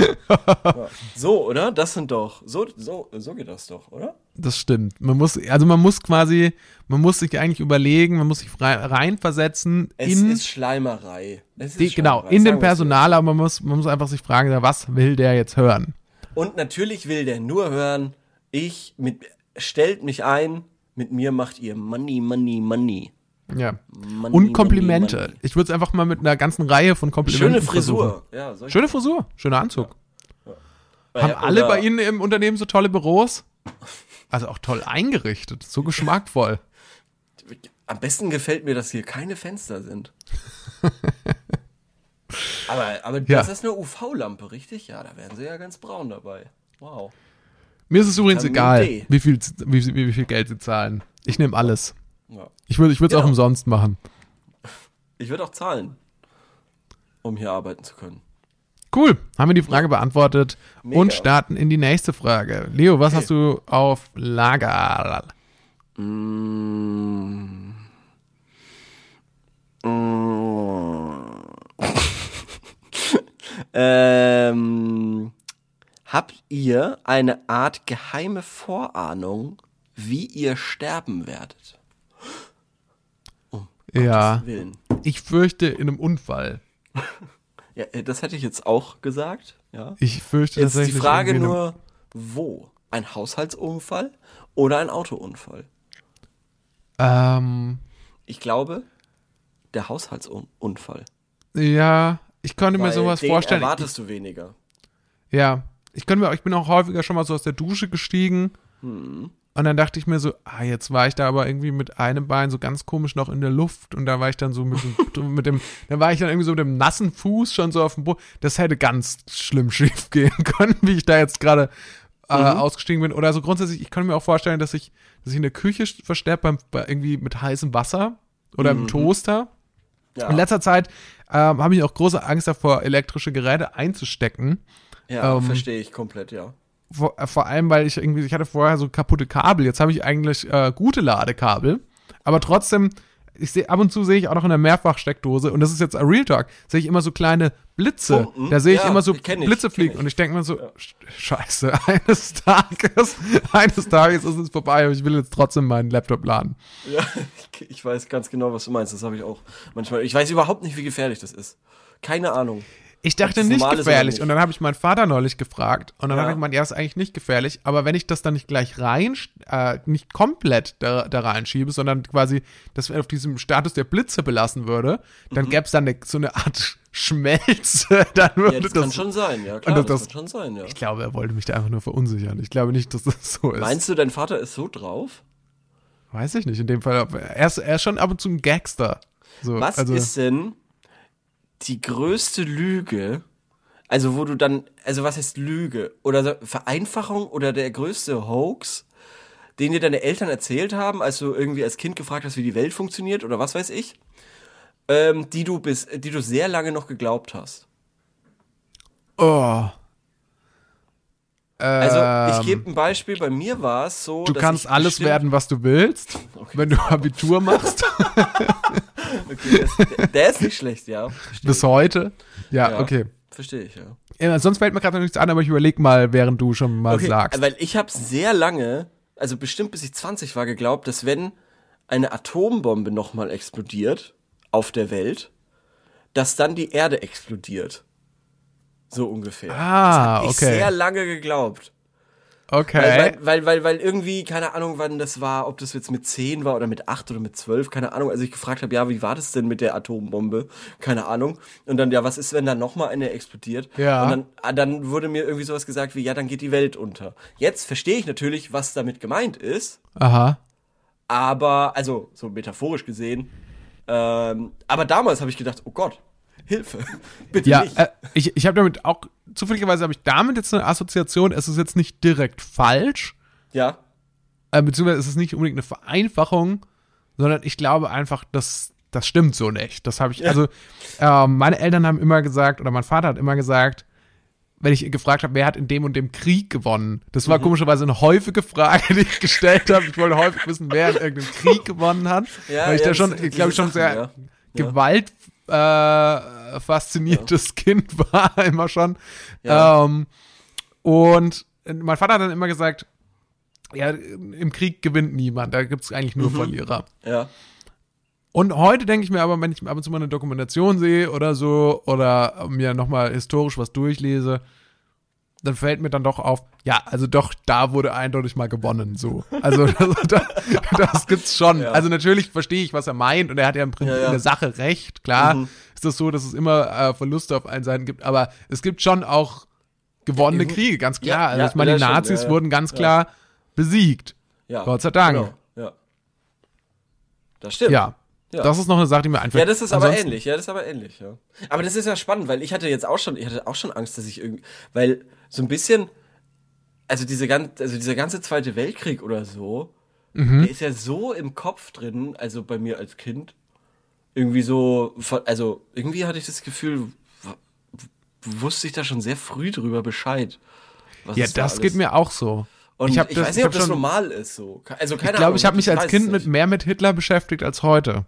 Ja. So, oder? Das sind doch, so, so, so geht das doch, oder? Das stimmt. Man muss, also man muss quasi, man muss sich eigentlich überlegen, man muss sich reinversetzen Es in ist Schleimerei. Es ist die, genau, Schleimerei, in den sagen wir's so. Personal, aber man muss, man muss einfach sich fragen, was will der jetzt hören? Und natürlich will der nur hören, ich mit, stellt mich ein, mit mir macht ihr Money, Money, Money. Ja. Money, Und Komplimente. Money, money. Ich würde es einfach mal mit einer ganzen Reihe von Komplimenten Schöne. Frisur. Ja, Schöne Frisur, schöner Anzug. Haben Äh, alle oder- bei Ihnen im Unternehmen so tolle Büros? Also auch toll eingerichtet, so geschmackvoll. Am besten gefällt mir, dass hier keine Fenster sind. aber aber Ja. das ist eine UV-Lampe, richtig? Ja, da wären sie ja ganz braun dabei. Wow. Mir ist es übrigens egal, wie viel, wie, wie, wie viel Geld Sie zahlen. Ich nehme alles. Ja. Ich würde ich es Genau. auch umsonst machen. Ich würde auch zahlen, um hier arbeiten zu können. Cool, haben wir die Frage beantwortet Mega. und starten in die nächste Frage. Leo, was Okay. hast du auf Lager? Mm. Mm. ähm, habt ihr eine Art geheime Vorahnung, wie ihr sterben werdet? Ja, ich fürchte in einem Unfall. Ja, äh, das hätte ich jetzt auch gesagt. Ja. Ich fürchte Jetzt die tatsächlich Frage irgendwie in nur, wo? Ein Haushaltsunfall oder ein Autounfall? einem- Ich glaube, der Haushaltsunfall. Ähm, ja, ich könnte mir Weil sowas den vorstellen. erwartest du weniger. Ja, ich könnte mir, ich bin auch häufiger schon mal so aus der Dusche gestiegen. Hm. Und dann dachte ich mir so, ah, jetzt war ich da aber irgendwie mit einem Bein so ganz komisch noch in der Luft und da war ich dann so mit, dem- mit dem, da war ich dann irgendwie so mit dem nassen Fuß schon so auf dem Boden. Das hätte ganz schlimm schief gehen können, wie ich da jetzt gerade äh, Mhm. ausgestiegen bin. Oder so grundsätzlich, ich könnte mir auch vorstellen, dass ich, dass ich in der Küche verstärkt beim, bei irgendwie mit heißem Wasser oder Mhm. im Toaster. Ja, In letzter Zeit ähm, habe ich auch große Angst davor, elektrische Geräte einzustecken. ja ähm, verstehe ich komplett, ja. Vor, äh, vor allem, weil ich irgendwie, ich hatte vorher so kaputte Kabel. Jetzt habe ich eigentlich äh, gute Ladekabel. Aber trotzdem, ich sehe ab und zu sehe ich auch noch in der Mehrfachsteckdose, und das ist jetzt ein Real Talk, sehe ich immer so kleine Blitze. Funken? Da sehe ich Ja, immer so ich, Blitze fliegen. ich. Und ich denke mir so, Sch- scheiße, eines Tages, eines Tages ist es vorbei, aber ich will jetzt trotzdem meinen Laptop laden. Ja, ich weiß ganz genau, was du meinst. Das habe ich auch manchmal. Ich weiß überhaupt nicht, wie gefährlich das ist. Keine Ahnung. Ich dachte nicht gefährlich. Und dann habe ich meinen Vater neulich gefragt. Und dann Ja. hat er gemeint, ja, ist eigentlich nicht gefährlich. Aber wenn ich das dann nicht gleich rein, äh, nicht komplett da, da reinschiebe, sondern quasi das auf diesem Status der Blitze belassen würde, dann Mhm. gäbe es dann eine, so eine Art Schmelze. dann würde Ja, das, das, kann schon sein, ja klar, das- das, kann schon sein, ja. Ich glaube, er wollte mich da einfach nur verunsichern. Ich glaube nicht, dass das so ist. Meinst du, dein Vater ist so drauf? Weiß ich nicht. In dem Fall, er ist, er ist schon ab und zu ein Gangster. So, Was also, ist denn die größte Lüge? Also, wo du dann, also was heißt Lüge? Oder Vereinfachung oder der größte Hoax, den dir deine Eltern erzählt haben, als du irgendwie als Kind gefragt hast, wie die Welt funktioniert oder was weiß ich, ähm, die du bis, die du sehr lange noch geglaubt hast. Oh. Also, ich Ähm, gebe ein Beispiel. Bei mir war es so, Du kannst alles bestimmt- werden, was du willst, wenn du Abitur machst, Okay, das, der, ist nicht schlecht, ja. Bis heute. Ja, Ja. okay. Verstehe ich, ja. Ja, sonst fällt mir gerade noch nichts an, aber ich überleg mal, während du schon mal Okay, sagst. weil ich habe sehr lange, also bestimmt bis ich 20 war, geglaubt, dass wenn eine Atombombe nochmal explodiert auf der Welt, dass dann die Erde explodiert. So ungefähr. Ah, das hab ich okay. sehr lange geglaubt. Okay. Weil, weil, weil, weil, weil irgendwie, keine Ahnung, wann das war, ob das jetzt mit 10 war oder mit 8 oder mit 12, keine Ahnung. Also ich gefragt habe, ja, wie war das denn mit der Atombombe? Keine Ahnung. Und dann, ja, was ist, wenn da nochmal eine explodiert? Ja. Und dann, ah, dann wurde mir irgendwie sowas gesagt wie, ja, dann geht die Welt unter. Jetzt verstehe ich natürlich, was damit gemeint ist, Aha. aber, also so metaphorisch gesehen, ähm, aber damals habe ich gedacht, oh Gott, Hilfe, bitte Ja, nicht. äh, ich, ich habe damit auch, zufälligerweise habe ich damit jetzt eine Assoziation, es ist jetzt nicht direkt falsch, ja, äh, beziehungsweise es ist nicht unbedingt eine Vereinfachung, sondern ich glaube einfach, dass das stimmt so nicht. Das habe ich, also äh, meine Eltern haben immer gesagt, oder mein Vater hat immer gesagt, wenn ich gefragt habe, wer hat in dem und dem Krieg gewonnen. Das Mhm. war komischerweise eine häufige Frage, die ich gestellt habe. Ich wollte häufig wissen, wer in irgendeinem Krieg gewonnen hat. Ja, weil ich ja, da schon, glaube ich, schon sehr. Ja. Gewalt äh, fasziniertes Kind war immer schon. Ja. Ähm, und mein Vater hat dann immer gesagt, ja, im Krieg gewinnt niemand, da gibt es eigentlich Mhm. nur Verlierer. ja, Und heute denke ich mir aber, wenn ich ab und zu mal eine Dokumentation sehe oder so oder mir nochmal historisch was durchlese, dann fällt mir dann doch auf, ja, also doch, da wurde eindeutig mal gewonnen, so. Also das, das, das gibt's schon. Ja. Also natürlich verstehe ich, was er meint und er hat ja im Prinzip Ja, ja. in der Sache recht. Klar Mhm. ist das so, dass es immer äh, Verluste auf allen Seiten gibt, aber es gibt schon auch gewonnene Kriege, ganz klar. also ich meine, die Nazis ja. wurden ganz klar besiegt. ja. Gott sei Dank. Genau, ja. Das stimmt. Ja. Ja. Das ist noch eine Sache, die mir einfällt. Ja, das ist aber ähnlich, ja, das ist aber ähnlich, ja. Aber das ist ja spannend, weil ich hatte jetzt auch schon, ich hatte auch schon Angst, dass ich irgendwie, weil so ein bisschen, also diese ganze, also dieser ganze Zweite Weltkrieg oder so, Mhm. der ist ja so im Kopf drin, also bei mir als Kind. Irgendwie so, also irgendwie hatte ich das Gefühl, wusste ich da schon sehr früh drüber Bescheid. Ja, da das alles- geht mir auch so. Und ich ich, das- weiß ich nicht, hab ob das normal ist so. Also keine Ich glaube, ich habe mich als Kind mit mehr mit Hitler beschäftigt als heute.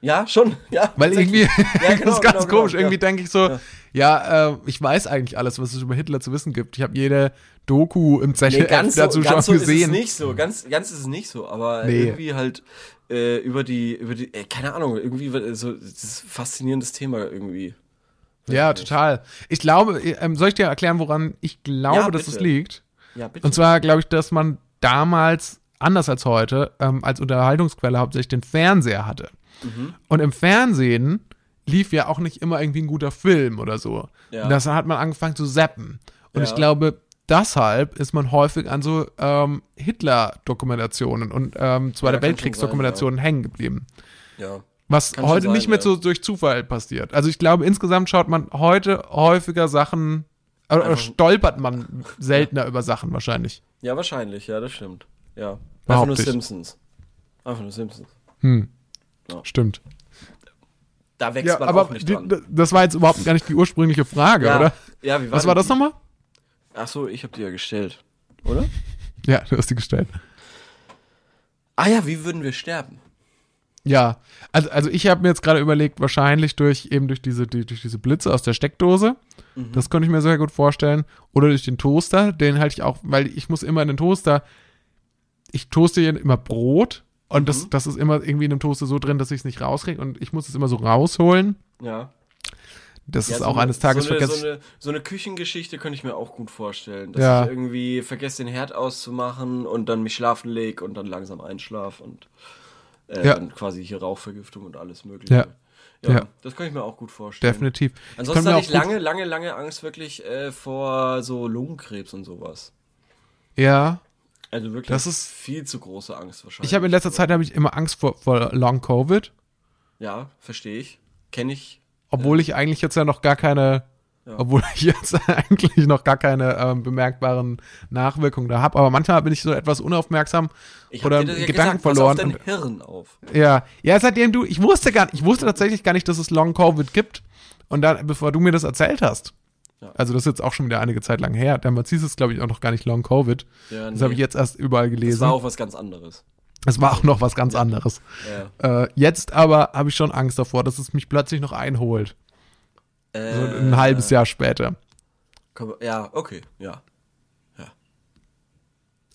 Ja, schon, ja. Weil irgendwie. Ja, das genau, ist ganz genau, komisch. genau, irgendwie ja. denke ich so, ja, äh, ich weiß eigentlich alles, was es über Hitler zu wissen gibt. Ich habe jede Doku im Nee, ZDF ganz so, dazu ganz so schon ist es gesehen. nicht so. Ganz, ganz ist es nicht so. Aber Nee. irgendwie halt äh, über die, über die, äh, keine Ahnung, irgendwie so das faszinierendes Thema irgendwie. Ja, total. Ich glaube, ähm, soll ich dir erklären, woran ich glaube, Ja, dass es liegt? Ja, bitte. Und zwar glaube ich, dass man damals, anders als heute, ähm, als Unterhaltungsquelle hauptsächlich den Fernseher hatte. Mhm. Und im Fernsehen lief ja auch nicht immer irgendwie ein guter Film oder so. Ja. Und das hat man angefangen zu zappen. Und Ja. ich glaube, deshalb ist man häufig an so ähm, Hitler-Dokumentationen und ähm, Zweiter schon Weltkriegs-Dokumentationen hängen geblieben. ja. Was Kann heute sein, nicht mehr ja. so durch Zufall passiert. Also ich glaube, insgesamt schaut man heute häufiger Sachen, äh, oder Einfach- stolpert man seltener über Sachen wahrscheinlich. ja, wahrscheinlich, ja, das stimmt. Ja. Einfach nur. Simpsons. Einfach nur Simpsons. Hm. Ja. Stimmt. Da wächst Ja, man aber auch nicht die, dran. das war jetzt überhaupt gar nicht die ursprüngliche Frage, ja. oder? Ja, wie war Was war das die? nochmal? Ach so, ich habe die ja gestellt. Oder? Ja, du hast die gestellt. Ah ja, wie würden wir sterben? Ja, also, also ich habe mir jetzt gerade überlegt, wahrscheinlich durch eben durch diese, die, durch diese Blitze aus der Steckdose. Mhm. Das könnte ich mir sehr gut vorstellen. Oder durch den Toaster, den halte ich auch, weil ich muss immer in den Toaster, ich toaste hier immer Brot und Mhm. das, das ist immer irgendwie in dem Toaster so drin, dass ich es nicht rauskriege und ich muss es immer so rausholen. Ja. Das Ja, ist so auch eine- eines Tages so eine, vergessen. so, eine, so eine Küchengeschichte könnte ich mir auch gut vorstellen. Dass Ja. ich irgendwie vergesse, den Herd auszumachen und dann mich schlafen leg und dann langsam einschlaf und äh, Ja. dann quasi hier Rauchvergiftung und alles mögliche. Ja. Ja, das kann ich mir auch gut vorstellen. Definitiv. Ansonsten hatte ich lange, lange, lange Angst wirklich äh, vor so Lungenkrebs und sowas. Ja. Also wirklich Das ist- viel zu große Angst wahrscheinlich. Ich habe in letzter Zeit habe ich immer Angst vor, vor Long Covid, Ja, verstehe ich. Kenne ich. obwohl ich eigentlich jetzt ja noch gar keine, Ja. obwohl ich jetzt eigentlich noch gar keine ähm, bemerkbaren Nachwirkungen da habe. Aber manchmal bin ich so etwas unaufmerksam oder ja Gedanken gesagt, pass verloren. Auf dein Hirn auf. Ja, ja, seitdem du, ich wusste gar, ich wusste tatsächlich gar nicht, dass es Long Covid gibt. Und dann, bevor du mir das erzählt hast, Ja. also das ist jetzt auch schon wieder einige Zeit lang her. Damals hieß es, glaube ich, auch noch gar nicht Long Covid. Ja, Das habe ich jetzt erst überall Das gelesen. war auch was ganz anderes. Es war auch noch was ganz anderes. Ja. Äh, jetzt aber habe ich schon Angst davor, dass es mich plötzlich noch einholt. So Äh, ein halbes Jahr später. Komm, Ja, okay, ja.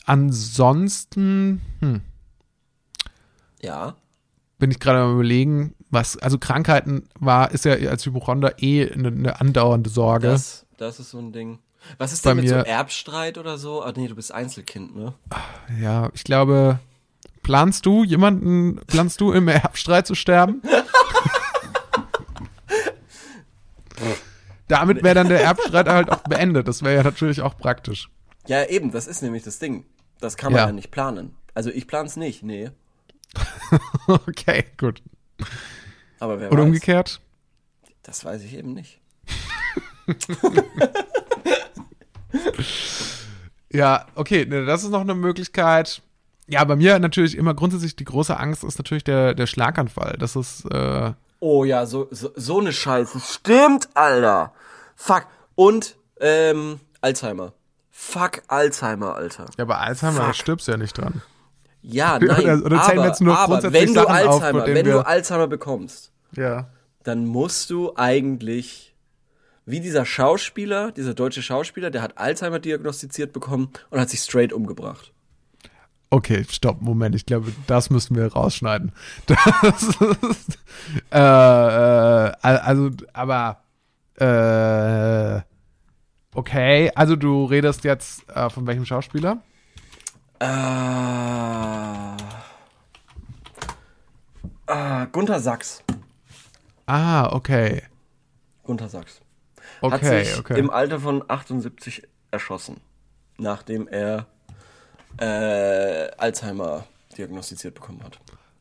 Ansonsten hm, Ja. bin ich gerade am überlegen, was, also Krankheiten war, ist ja als Hypochonder eh eine, eine andauernde Sorge. Das, das ist so ein Ding. Was ist denn mit so mir- Erbstreit oder so? Ah, nee, du bist Einzelkind, ne? Ja, ich glaube, planst du jemanden, planst du im Erbstreit zu sterben? Damit wäre dann der Erbstreit halt auch beendet. Das wäre ja natürlich auch praktisch. Ja, eben, das ist nämlich das Ding. Das kann man Ja. ja, nicht planen. Also ich plan's nicht, nee. Okay, gut. Aber wer Oder weiß. umgekehrt? Das weiß ich eben nicht. Ja, okay, ne, das ist noch eine Möglichkeit. Ja, bei mir natürlich immer grundsätzlich die große Angst ist natürlich der, der Schlaganfall. Das ist, äh, Oh ja, so, so, so eine Scheiße. Stimmt, Alter. Fuck. Und, ähm, Alzheimer. Fuck Alzheimer, Alter. ja, bei Alzheimer Fuck. da stirbst du ja nicht dran. Ja, nein, Oder- oder aber, jetzt nur aber grundsätzlich wenn du Sachen auf, Alzheimer, denen wenn du Alzheimer bekommst, Ja. dann musst du eigentlich, wie dieser Schauspieler, dieser deutsche Schauspieler, der hat Alzheimer diagnostiziert bekommen und hat sich straight umgebracht. Okay, stopp, Moment, ich glaube, das müssen wir rausschneiden. Das ist, äh, äh, also, aber, äh, okay, also du redest jetzt äh, von welchem Schauspieler? Äh, äh, Gunther Sachs. Ah, okay. Gunther Sachs. Okay, hat sich okay. im Alter von 78 erschossen, nachdem er äh, Alzheimer diagnostiziert bekommen hat.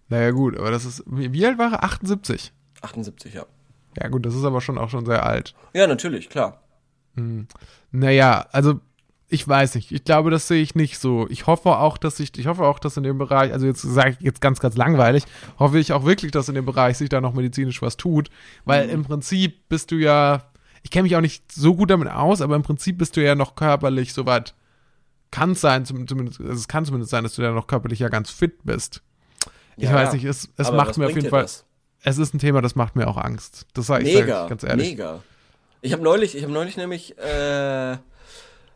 Naja, gut, aber das ist, wie, wie alt war er? 78. 78, ja. Ja, gut, das ist aber schon auch schon sehr alt. Ja, natürlich, klar. Naja, also ich weiß nicht. Ich glaube, das sehe ich nicht so. Ich hoffe auch, dass ich, ich hoffe auch, dass in dem Bereich, also jetzt sage ich jetzt ganz, ganz langweilig, hoffe ich auch wirklich, dass in dem Bereich sich da noch medizinisch was tut, weil Mhm. im Prinzip bist du ja, ich kenne mich auch nicht so gut damit aus, aber im Prinzip bist du ja noch körperlich soweit, kann es sein, zum- zumindest, also es kann zumindest sein, dass du ja noch körperlich ja ganz fit bist. Ich Ja, weiß nicht, es, es macht mir auf jeden Fall, das? es ist ein Thema, das macht mir auch Angst. Das sage ich, sag ich ganz ehrlich. mega. Ich habe neulich, ich habe neulich nämlich äh,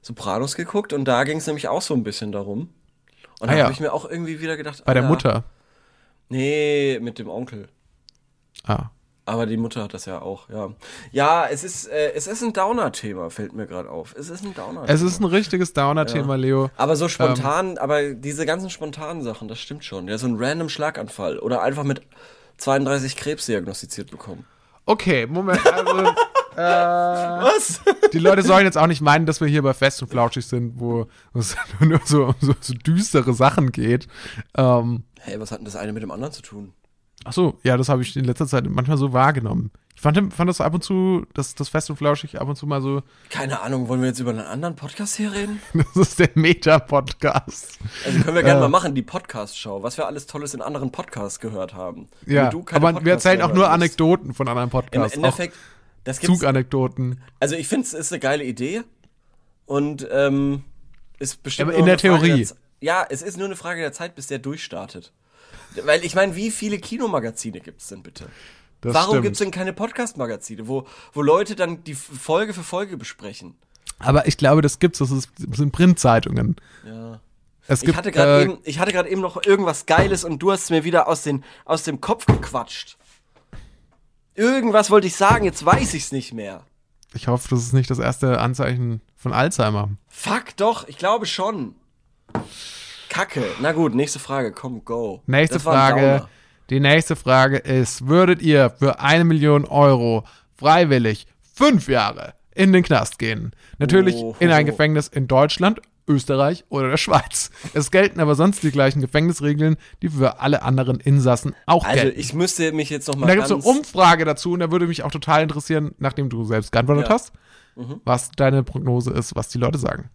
Sopranos geguckt und da ging es nämlich auch so ein bisschen darum. Und Ah da ja. habe ich mir auch irgendwie wieder gedacht, Bei der Mutter. Nee, mit dem Onkel. Ah. Aber die Mutter hat das ja auch, ja. Ja, es ist, äh, es ist ein Downer-Thema, fällt mir gerade auf. Es ist ein Downer-Thema. Es ist ein richtiges Downer-Thema, Leo. aber so Ähm. spontan, aber diese ganzen spontanen Sachen, das stimmt schon. Ja, so ein random Schlaganfall oder einfach mit 32 Krebs diagnostiziert bekommen. Okay, Moment, also Was? die Leute sollen jetzt auch nicht meinen, dass wir hier bei Fest und Flauschig sind, wo es nur so um so, so düstere Sachen geht. Ähm, Hey, was hat denn das eine mit dem anderen zu tun? ach so, ja, das habe ich in letzter Zeit manchmal so wahrgenommen. Ich fand, fand das ab und zu, dass das Fest und Flauschig ab und zu mal so, Keine Ahnung, wollen wir jetzt über einen anderen Podcast hier reden? das ist der Meta-Podcast. Also können wir gerne Äh. mal machen, die Podcast-Show, was wir alles Tolles in anderen Podcasts gehört haben. Ja, aber wir erzählen auch nur. Anekdoten von anderen Im Podcasts. Endeffekt, das auch Zuganekdoten. also ich finde es ist eine geile Idee und ähm, ist bestimmt Aber in der Theorie. Z- ja, es ist nur eine Frage der Zeit, bis der durchstartet. Weil ich meine, wie viele Kinomagazine gibt's denn bitte? Das Warum stimmt. gibt's denn keine Podcast-Magazine, wo, wo Leute dann die Folge für Folge besprechen? Aber ich glaube, das gibt's, das, ist, das sind Printzeitungen. Ja. Es Ich gibt, hatte gerade äh, eben, ich hatte gerade eben noch irgendwas Geiles und du hast es mir wieder aus, den, aus dem Kopf gequatscht. Irgendwas wollte ich sagen, jetzt weiß ich's nicht mehr. Ich hoffe, das ist nicht das erste Anzeichen von Alzheimer. Fuck doch, ich glaube schon. Kacke. Na gut, nächste Frage, komm, go. Nächste Frage. Die nächste Frage ist: Würdet ihr für eine Million Euro freiwillig fünf Jahre in den Knast gehen? Natürlich Oh. in ein Gefängnis in Deutschland, Österreich oder der Schweiz. Es gelten aber sonst die gleichen Gefängnisregeln, die für alle anderen Insassen auch Also gelten. ich müsste mich jetzt noch mal Und da gibt es eine Umfrage dazu und da würde mich auch total interessieren, nachdem du selbst geantwortet Ja. hast, was deine Prognose ist, was die Leute sagen.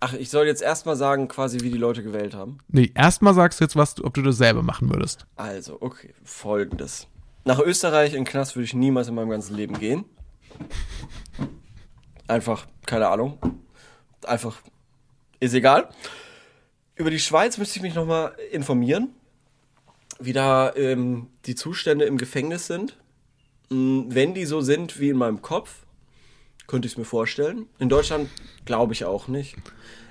Ach, ich soll jetzt erstmal sagen, quasi wie die Leute gewählt haben. Nee, erstmal sagst du jetzt, was ob du das selber machen würdest. Also, okay, folgendes. Nach Österreich in Knast würde ich niemals in meinem ganzen Leben gehen. Einfach, keine Ahnung. Einfach, ist egal. Über die Schweiz müsste ich mich nochmal informieren, wie da ähm, die Zustände im Gefängnis sind. Mm, Wenn die so sind wie in meinem Kopf, könnte ich es mir vorstellen. In Deutschland glaube ich auch nicht.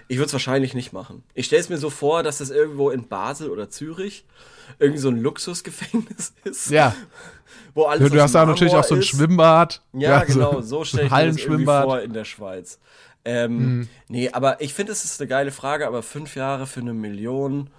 Ich würde es wahrscheinlich nicht machen. Ich stelle es mir so vor, dass das irgendwo in Basel oder Zürich irgendwie so ein Luxusgefängnis ist. Ja. Wo alles Du, hast da natürlich auch so ein. Schwimmbad. Ja, so- genau, so stelle ich mir das irgendwie vor in der Schweiz. Ähm, Mhm. Nee, aber ich finde, es ist eine geile Frage, aber fünf Jahre für eine Million,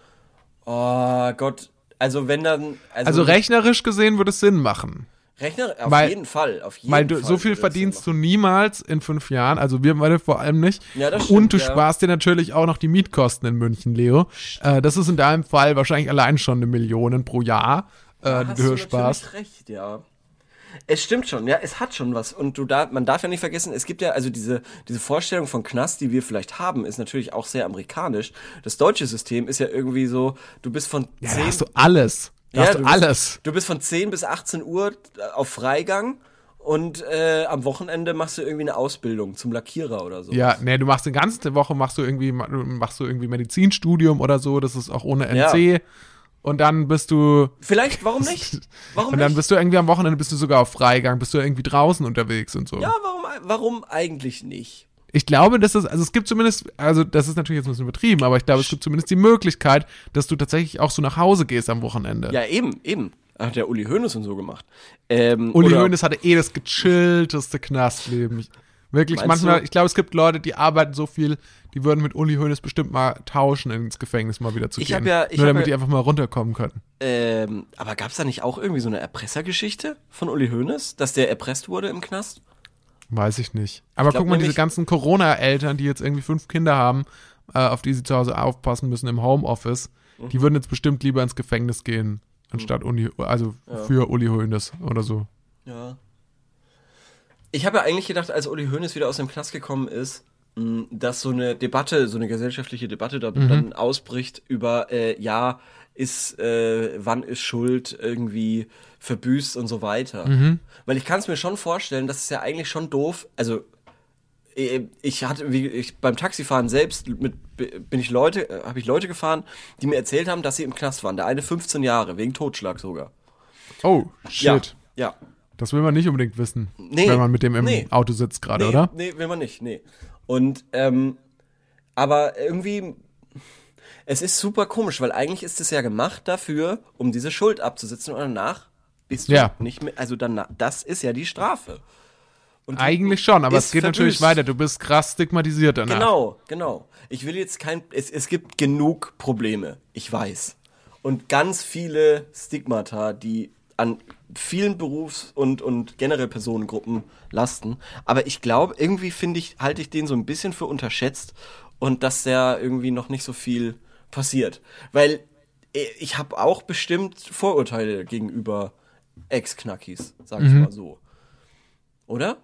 oh Gott, also wenn dann, also, Also rechnerisch gesehen würde es Sinn machen. Rechner, auf weil- jeden Fall, auf jeden Weil du, Fall. so viel verdienst du niemals in fünf Jahren, also wir beide vor allem nicht. Ja, das stimmt, Und du ja. sparst dir natürlich auch noch die Mietkosten in München, Leo. Äh, das ist in deinem Fall wahrscheinlich allein schon eine Million pro Jahr, äh, die Hast du du sparst. recht, ja. Es stimmt schon, ja, es hat schon was. Und du da, man darf ja nicht vergessen, es gibt ja, also diese, diese Vorstellung von Knast, die wir vielleicht haben, ist natürlich auch sehr amerikanisch. Das deutsche System ist ja irgendwie so, du bist von Ja, da 10 hast du alles. Da hast du bist, alles. Du bist von 10 bis 18 Uhr auf Freigang und äh, am Wochenende machst du irgendwie eine Ausbildung zum Lackierer oder so. Ja, nee, du machst die ganze Woche machst du irgendwie machst du irgendwie Medizinstudium oder so, das ist auch ohne Ja. Und dann bist du Vielleicht, warum nicht? Warum und dann bist du irgendwie am Wochenende bist du sogar auf Freigang, bist du irgendwie draußen unterwegs und so. ja, warum, warum eigentlich nicht? Ich glaube, dass es, also es gibt zumindest, also das ist natürlich jetzt ein bisschen übertrieben, aber ich glaube, es gibt zumindest die Möglichkeit, dass du tatsächlich auch so nach Hause gehst am Wochenende. Ja, eben, eben. Hat der Uli Hoeneß und so gemacht. Ähm, Uli Hoeneß hatte eh das gechillteste Knastleben. Ich, wirklich, Meinst manchmal, du? ich glaube, es gibt Leute, die arbeiten so viel, die würden mit Uli Hoeneß bestimmt mal tauschen, ins Gefängnis mal wieder zu Ich gehen. ja- ich Nur damit ja- die einfach mal runterkommen können. Ähm, aber gab's da nicht auch irgendwie so eine Erpressergeschichte von Uli Hoeneß, dass der erpresst wurde im Knast? Weiß ich nicht. Aber glaub guck mal, diese ganzen Corona-Eltern, die jetzt irgendwie fünf Kinder haben, äh, auf die sie zu Hause aufpassen müssen im Homeoffice, Mhm. die würden jetzt bestimmt lieber ins Gefängnis gehen, anstatt Uli, also für Uli Hoeneß oder so. Ja. Ich habe ja eigentlich gedacht, als Uli Hoeneß wieder aus dem Knast gekommen ist, dass so eine Debatte, so eine gesellschaftliche Debatte da, dann ausbricht über, äh, ja, ist, äh, wann ist Schuld irgendwie verbüßt und so weiter. Weil ich kann es mir schon vorstellen, das ist ja eigentlich schon doof, also äh, ich hatte wie ich beim Taxifahren selbst mit bin ich Leute äh, habe ich Leute gefahren, die mir erzählt haben, dass sie im Knast waren. Der eine 15 Jahre wegen Totschlag sogar. Oh, shit. Ja. Ja. Das will man nicht unbedingt wissen, Nee, wenn man mit dem im nee. Auto sitzt gerade, nee, oder? Nee, will man nicht, nee. Und ähm, aber irgendwie es ist super komisch, weil eigentlich ist es ja gemacht dafür, um diese Schuld abzusitzen und danach bist du Ja. nicht mehr also dann das ist ja die Strafe. Und Eigentlich schon, aber es geht natürlich verbüßt. weiter. Du bist krass stigmatisiert danach. Genau, genau. Ich will jetzt kein. Es, es gibt genug Probleme, ich weiß. Und ganz viele Stigmata, die an vielen Berufs- und, und generell Personengruppen lasten. Aber ich glaube, irgendwie finde ich, halte ich den so ein bisschen für unterschätzt und dass der irgendwie noch nicht so viel passiert. Weil äh, ich habe auch bestimmt Vorurteile gegenüber Ex-Knackis, sag ich mal so. Oder?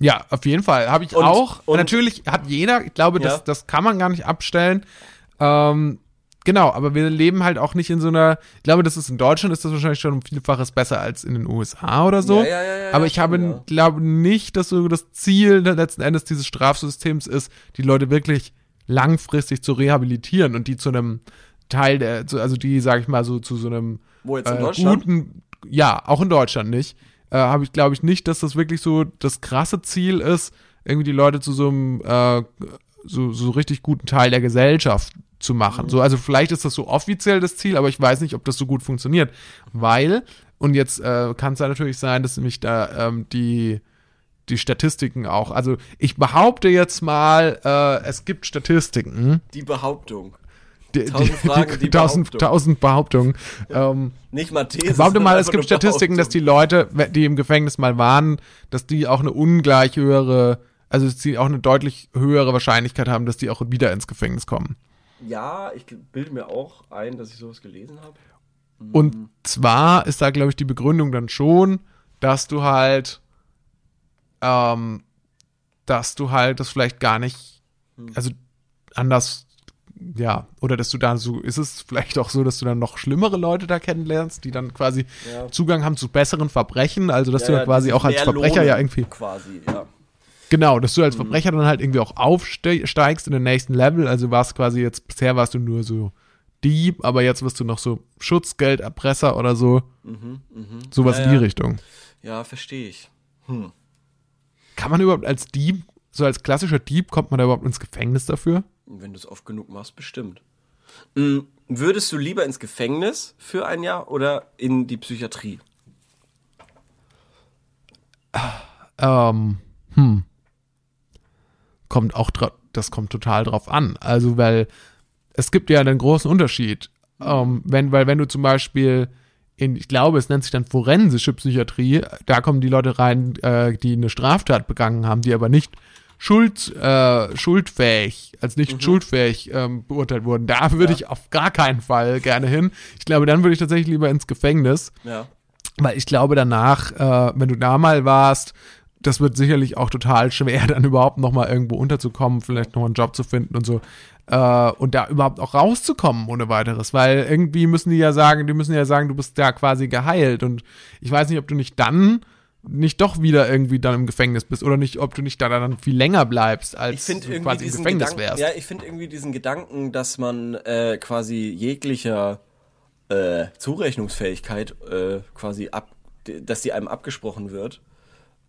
Ja, auf jeden Fall. Habe ich Und- auch. und- Natürlich hat jeder, ich glaube, das, Ja. das kann man gar nicht abstellen. Ähm, genau, aber wir leben halt auch nicht in so einer, ich glaube, das ist in Deutschland ist das wahrscheinlich schon um Vielfaches besser als in den USA oder so. Ja, ja, ja, aber ich habe, glaube nicht, dass so das Ziel letzten Endes dieses Strafsystems ist, die Leute wirklich langfristig zu rehabilitieren und die zu einem Teil der, also die, sag ich mal, so zu so einem Wo jetzt in äh, Deutschland? guten, ja, auch in Deutschland nicht, äh, habe ich, glaube ich, nicht, dass das wirklich so das krasse Ziel ist, irgendwie die Leute zu so einem äh, so, so richtig guten Teil der Gesellschaft zu machen. So, also vielleicht ist das so offiziell das Ziel, aber ich weiß nicht, ob das so gut funktioniert. Weil, und jetzt äh, kann es ja natürlich sein, dass nämlich da ähm, die die Statistiken auch. Also ich behaupte jetzt mal, äh, es gibt Statistiken. Die Behauptung. Die, Tausend Fragen, die tausend, Behauptung. tausend Behauptungen. Ähm, Nicht mal These. Behaupte mal, es gibt Statistiken, dass die Leute, die im Gefängnis mal waren, dass die auch eine ungleich höhere, also dass die auch eine deutlich höhere Wahrscheinlichkeit haben, dass die auch wieder ins Gefängnis kommen. Ja, ich bilde mir auch ein, dass ich sowas gelesen habe. Und Mhm. zwar ist da, glaube ich, die Begründung dann schon, dass du halt, ähm, dass du halt das vielleicht gar nicht, Mhm. also anders, ja, oder dass du da so, ist es vielleicht auch so, dass du dann noch schlimmere Leute da kennenlernst, die dann quasi Ja. Zugang haben zu besseren Verbrechen, also dass du Ja, dann quasi auch als Verbrecher ja irgendwie, Quasi, ja. Genau, dass du Mhm. als Verbrecher dann halt irgendwie auch aufsteigst in den nächsten Level, also warst quasi jetzt, bisher warst du nur so Dieb, aber jetzt wirst du noch so Schutzgelderpresser oder so. Sowas Mhm, Ja, in die ja. Richtung. Ja, verstehe ich. Kann man überhaupt als Dieb, so als klassischer Dieb, kommt man da überhaupt ins Gefängnis dafür? Wenn du es oft genug machst, bestimmt. Mhm. Würdest du lieber ins Gefängnis für ein Jahr oder in die Psychiatrie? Ähm, hm. Kommt auch, das kommt total drauf an. Also, weil es gibt ja einen großen Unterschied. Ähm, wenn, weil wenn du zum Beispiel in, ich glaube, es nennt sich dann forensische Psychiatrie, da kommen die Leute rein, äh, die eine Straftat begangen haben, die aber nicht schuld, äh, schuldfähig, als nicht schuldfähig ähm, beurteilt wurden. Da würde ich auf gar keinen Fall gerne hin. Ich glaube, dann würde ich tatsächlich lieber ins Gefängnis. Ja. Weil ich glaube danach, äh, wenn du da mal warst, das wird sicherlich auch total schwer, dann überhaupt noch mal irgendwo unterzukommen, vielleicht noch einen Job zu finden und so. Äh, und da überhaupt auch rauszukommen ohne weiteres. Weil irgendwie müssen die ja sagen, die müssen ja sagen, du bist ja quasi geheilt. Und ich weiß nicht, ob du nicht dann nicht doch wieder irgendwie dann im Gefängnis bist oder nicht, ob du nicht da dann viel länger bleibst, als du quasi im Gefängnis Gedanken, wärst. ja, ich finde irgendwie diesen Gedanken, dass man äh, quasi jeglicher äh, Zurechnungsfähigkeit äh, quasi ab, dass die einem abgesprochen wird.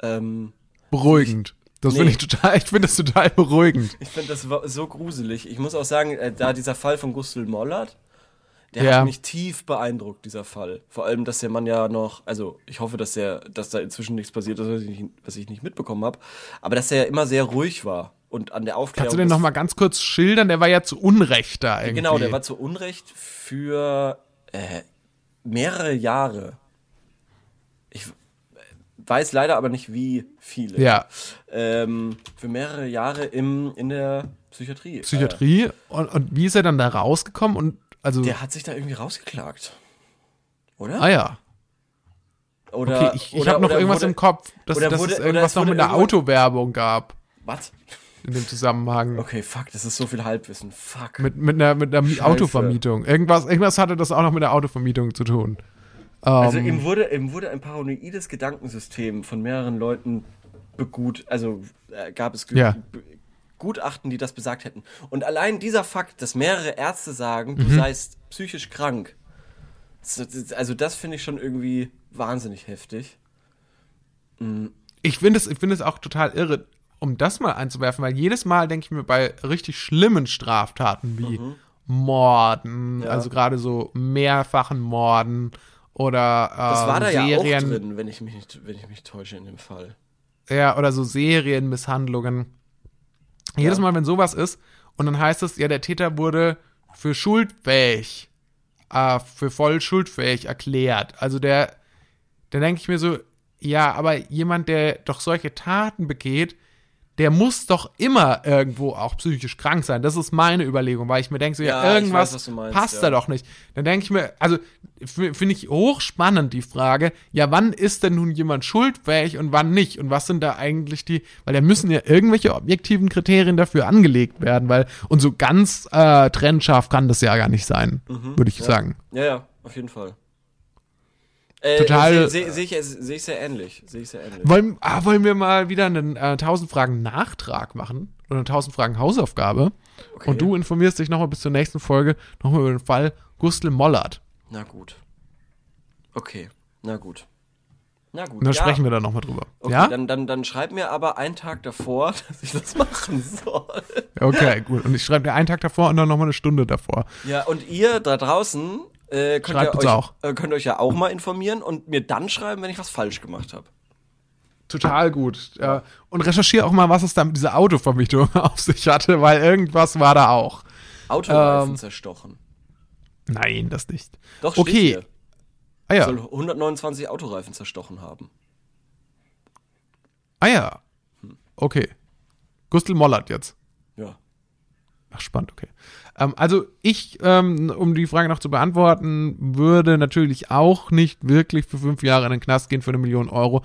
Ähm, Beruhigend. Das Nee. finde ich total, ich finde das total beruhigend. ich finde das so gruselig. Ich muss auch sagen, äh, da dieser Fall von Gustl Mollert, der Ja. hat mich tief beeindruckt, dieser Fall. Vor allem, dass der Mann ja noch, also ich hoffe, dass der, dass da inzwischen nichts passiert ist, was ich nicht, was ich nicht mitbekommen habe, aber dass er ja immer sehr ruhig war und an der Aufklärung. Kannst du den noch mal ganz kurz schildern? Der war ja zu Unrecht da irgendwie. Genau, der war zu Unrecht für äh, mehrere Jahre. Ich äh, weiß leider aber nicht, wie viele. Ja, Ähm, für mehrere Jahre im, in der Psychiatrie. Psychiatrie. Und, und wie ist er dann da rausgekommen? Und also, Äh, der hat sich da irgendwie rausgeklagt. Oder? ah ja. Oder, Okay, ich, ich habe noch irgendwas wurde- im Kopf, dass, dass wurde- es irgendwas noch mit einer Autowerbung gab. Was? in dem Zusammenhang. Okay, fuck, das ist so viel Halbwissen. Fuck. Mit, mit einer, mit einer Scheiße. Autovermietung. Irgendwas, irgendwas hatte das auch noch mit der Autovermietung zu tun. Also Ähm, ihm wurde, ihm wurde ein paranoides Gedankensystem von mehreren Leuten begut, also äh, gab es Ja. Gutachten, die das besagt hätten. Und allein dieser Fakt, dass mehrere Ärzte sagen, Mhm. du seist psychisch krank, also das finde ich schon irgendwie wahnsinnig heftig. ich finde es, ich finde es auch total irre, um das mal einzuwerfen, weil jedes Mal denke ich mir bei richtig schlimmen Straftaten wie Morden, Mhm. Ja. also gerade so mehrfachen Morden oder äh, Das war da ja auch Serien, drin, wenn ich mich nicht, wenn ich mich täusche in dem Fall. ja, oder so Serienmisshandlungen. Jedes Ja. Mal, wenn sowas ist, und dann heißt es, ja, der Täter wurde für schuldfähig, äh, für voll schuldfähig erklärt. Also der, da denke ich mir so, ja, aber jemand, der doch solche Taten begeht, der muss doch immer irgendwo auch psychisch krank sein. Das ist meine Überlegung, weil ich mir denke, so, ja, Ja, irgendwas weiß, meinst, passt ja. da doch nicht. Dann denke ich mir, also finde ich hochspannend die Frage, ja, wann ist denn nun jemand schuldfähig und wann nicht? Und was sind da eigentlich die, weil da müssen ja irgendwelche objektiven Kriterien dafür angelegt werden, weil, und so ganz äh, trennscharf kann das ja gar nicht sein, Mhm. würde ich sagen. Ja, ja, auf jeden Fall. Äh, Total- Sehe seh, seh ich, seh ich sehr ähnlich. Sehe ich sehr ähnlich. Wollen, ah, wollen wir mal wieder einen äh, 1000 Fragen Nachtrag machen? Oder eine 1000 Fragen Hausaufgabe? Okay. Und du informierst dich nochmal bis zur nächsten Folge nochmal über den Fall Gustl Mollert. Na gut. Okay, na gut. Na gut. Dann ja. sprechen wir da nochmal drüber. Okay, ja? dann, dann, dann schreib mir aber einen Tag davor, dass ich das machen soll. Okay, gut. Und ich schreibe dir einen Tag davor und dann nochmal eine Stunde davor. Ja, und ihr da draußen äh, könnt, Schreibt ihr uns euch, auch. Äh, könnt euch ja auch mal informieren und mir dann schreiben, wenn ich was falsch gemacht habe. Total gut. Äh, und recherchiere auch mal, was es da mit dieser Autovermietung auf sich hatte, weil irgendwas war da auch. Autoreifen Ähm, zerstochen. Nein, das nicht. Doch, steht okay. hier. Ah ja. Soll 129 Autoreifen zerstochen haben. Ah ja. Okay. Gustl Mollert jetzt. Ja. Ach, spannend, okay. Ähm, also ich, ähm, um die Frage noch zu beantworten, würde natürlich auch nicht wirklich für fünf Jahre in den Knast gehen für eine Million Euro.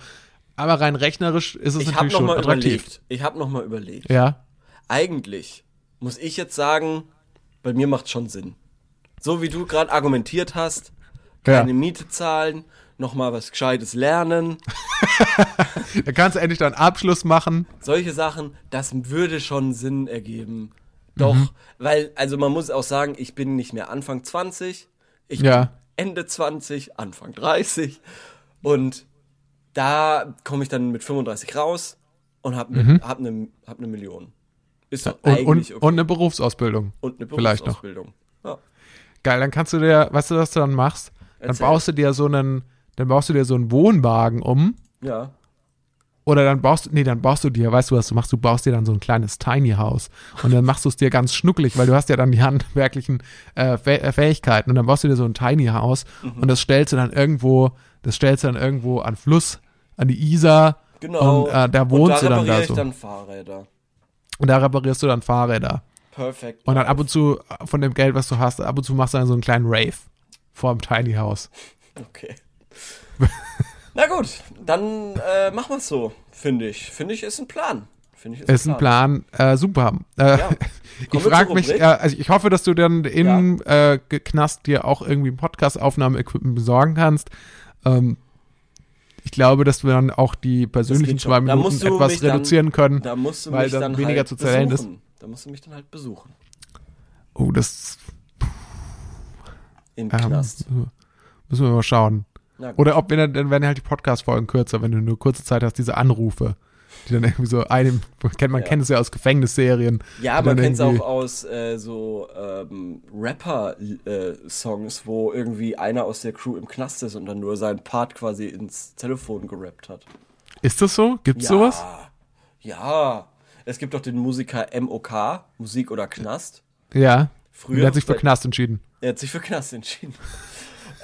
Aber rein rechnerisch ist es Ich natürlich noch schon mal attraktiv. überlegt. Ich habe noch mal überlegt. Ja. Eigentlich muss ich jetzt sagen, bei mir macht schon Sinn. So wie du gerade argumentiert hast, Ja. keine Miete zahlen, noch mal was Gescheites lernen, Da kannst du endlich deinen Abschluss machen. solche Sachen, das würde schon Sinn ergeben. Doch, Mhm. weil, also man muss auch sagen, ich bin nicht mehr Anfang 20, ich Ja. bin Ende 20, Anfang 30 und da komme ich dann mit 35 raus und habe ne, hab eine hab ne Million. Ist doch Mhm. Und, eigentlich okay. und eine Berufsausbildung. Und eine vielleicht noch. Berufsausbildung. Ja. Geil, dann kannst du dir, weißt du, was du dann machst? Dann Erzähl. baust du dir so einen, dann baust du dir so einen Wohnwagen um. ja. Oder dann baust du, nee, dann baust du dir, weißt du, was du machst? Du baust dir dann so ein kleines Tiny House. Und dann machst du es dir ganz schnucklig, weil du hast ja dann die handwerklichen äh, äh, Fähigkeiten. Und dann baust du dir so ein Tiny House Mhm. und das stellst du dann irgendwo, das stellst du dann irgendwo an Fluss, an die Isar. Genau. Und äh, da Und wohnst du dann da so. dann Fahrräder. Und da reparierst du dann Fahrräder. Perfekt. Und dann ab und zu, von dem Geld, was du hast, ab und zu machst du dann so einen kleinen Rave vor dem Tiny House. Okay. Na gut, dann äh, machen wir es so, finde ich. Finde ich, ist ein Plan. Finde ich, ist, Ist ein Plan, äh, super. Äh, Ja. ich frage mich, äh, also ich hoffe, dass du dann in äh, Ge- Knast dir auch irgendwie ein Podcast-Aufnahme-Equipment besorgen kannst. Ähm, ich glaube, dass wir dann auch die persönlichen zwei Minuten etwas mich dann- reduzieren können. Da musst du weil mich dann dann, weniger halt zu zählen ist. Da musst du mich dann halt besuchen. Oh, das Im ähm, Knast. müssen wir mal schauen. Oder ob wir dann, dann werden halt die Podcast-Folgen kürzer, wenn du nur kurze Zeit hast, diese Anrufe, die dann irgendwie so einem, kennt, man Ja. kennt es ja aus Gefängnisserien. Ja, man kennt es auch aus äh, so ähm, Rapper-Songs, wo irgendwie einer aus der Crew im Knast ist und dann nur seinen Part quasi ins Telefon gerappt hat. Ist das so? Gibt's ja, sowas? Ja. Es gibt doch den Musiker MOK, Musik oder Knast. Ja. Früher- Der hat sich für Knast entschieden. Er hat sich für Knast entschieden.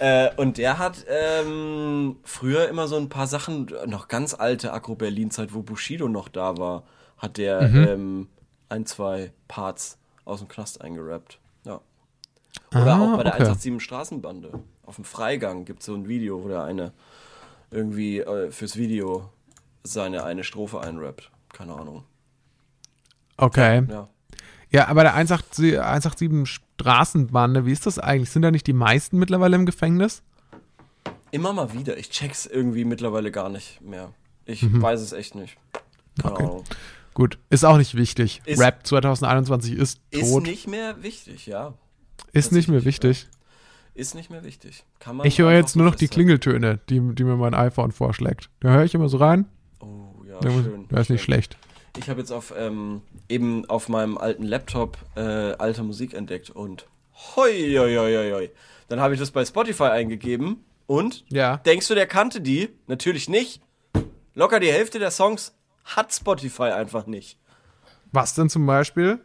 Äh, und der hat ähm, früher immer so ein paar Sachen, noch ganz alte Agro-Berlin-Zeit, wo Bushido noch da war, hat der Mhm. ähm, ein, zwei Parts aus dem Knast eingerappt. Ja. Oder Ah, auch bei der okay. 187 Straßenbande. Auf dem Freigang gibt es so ein Video, wo der eine irgendwie äh, fürs Video seine eine Strophe einrappt. Keine Ahnung. Okay. Ja. Ja, aber der 187, 187 Straßenbande, wie ist das eigentlich? Sind da nicht die meisten mittlerweile im Gefängnis? Immer mal wieder. Ich check's irgendwie mittlerweile gar nicht mehr. Ich weiß es echt nicht. Keine Mhm. Okay. Ahnung. Gut, ist auch nicht wichtig. Ist- Rap 2021 ist Ist tot. nicht mehr wichtig, ja. ist nicht mehr wichtig. Ist nicht mehr wichtig. Kann man Ich höre jetzt nur noch die. Klingeltöne, die, die mir mein iPhone vorschlägt. Da höre ich immer so rein. Oh, ja, schön. der ist nicht schlecht. Ich habe jetzt auf ähm, eben auf meinem alten Laptop äh, alte Musik entdeckt und hoi, hoi, hoi, hoi. Dann habe ich das bei Spotify eingegeben und Ja. denkst du, der kannte die? Natürlich nicht. Locker die Hälfte der Songs hat Spotify einfach nicht. Was denn zum Beispiel?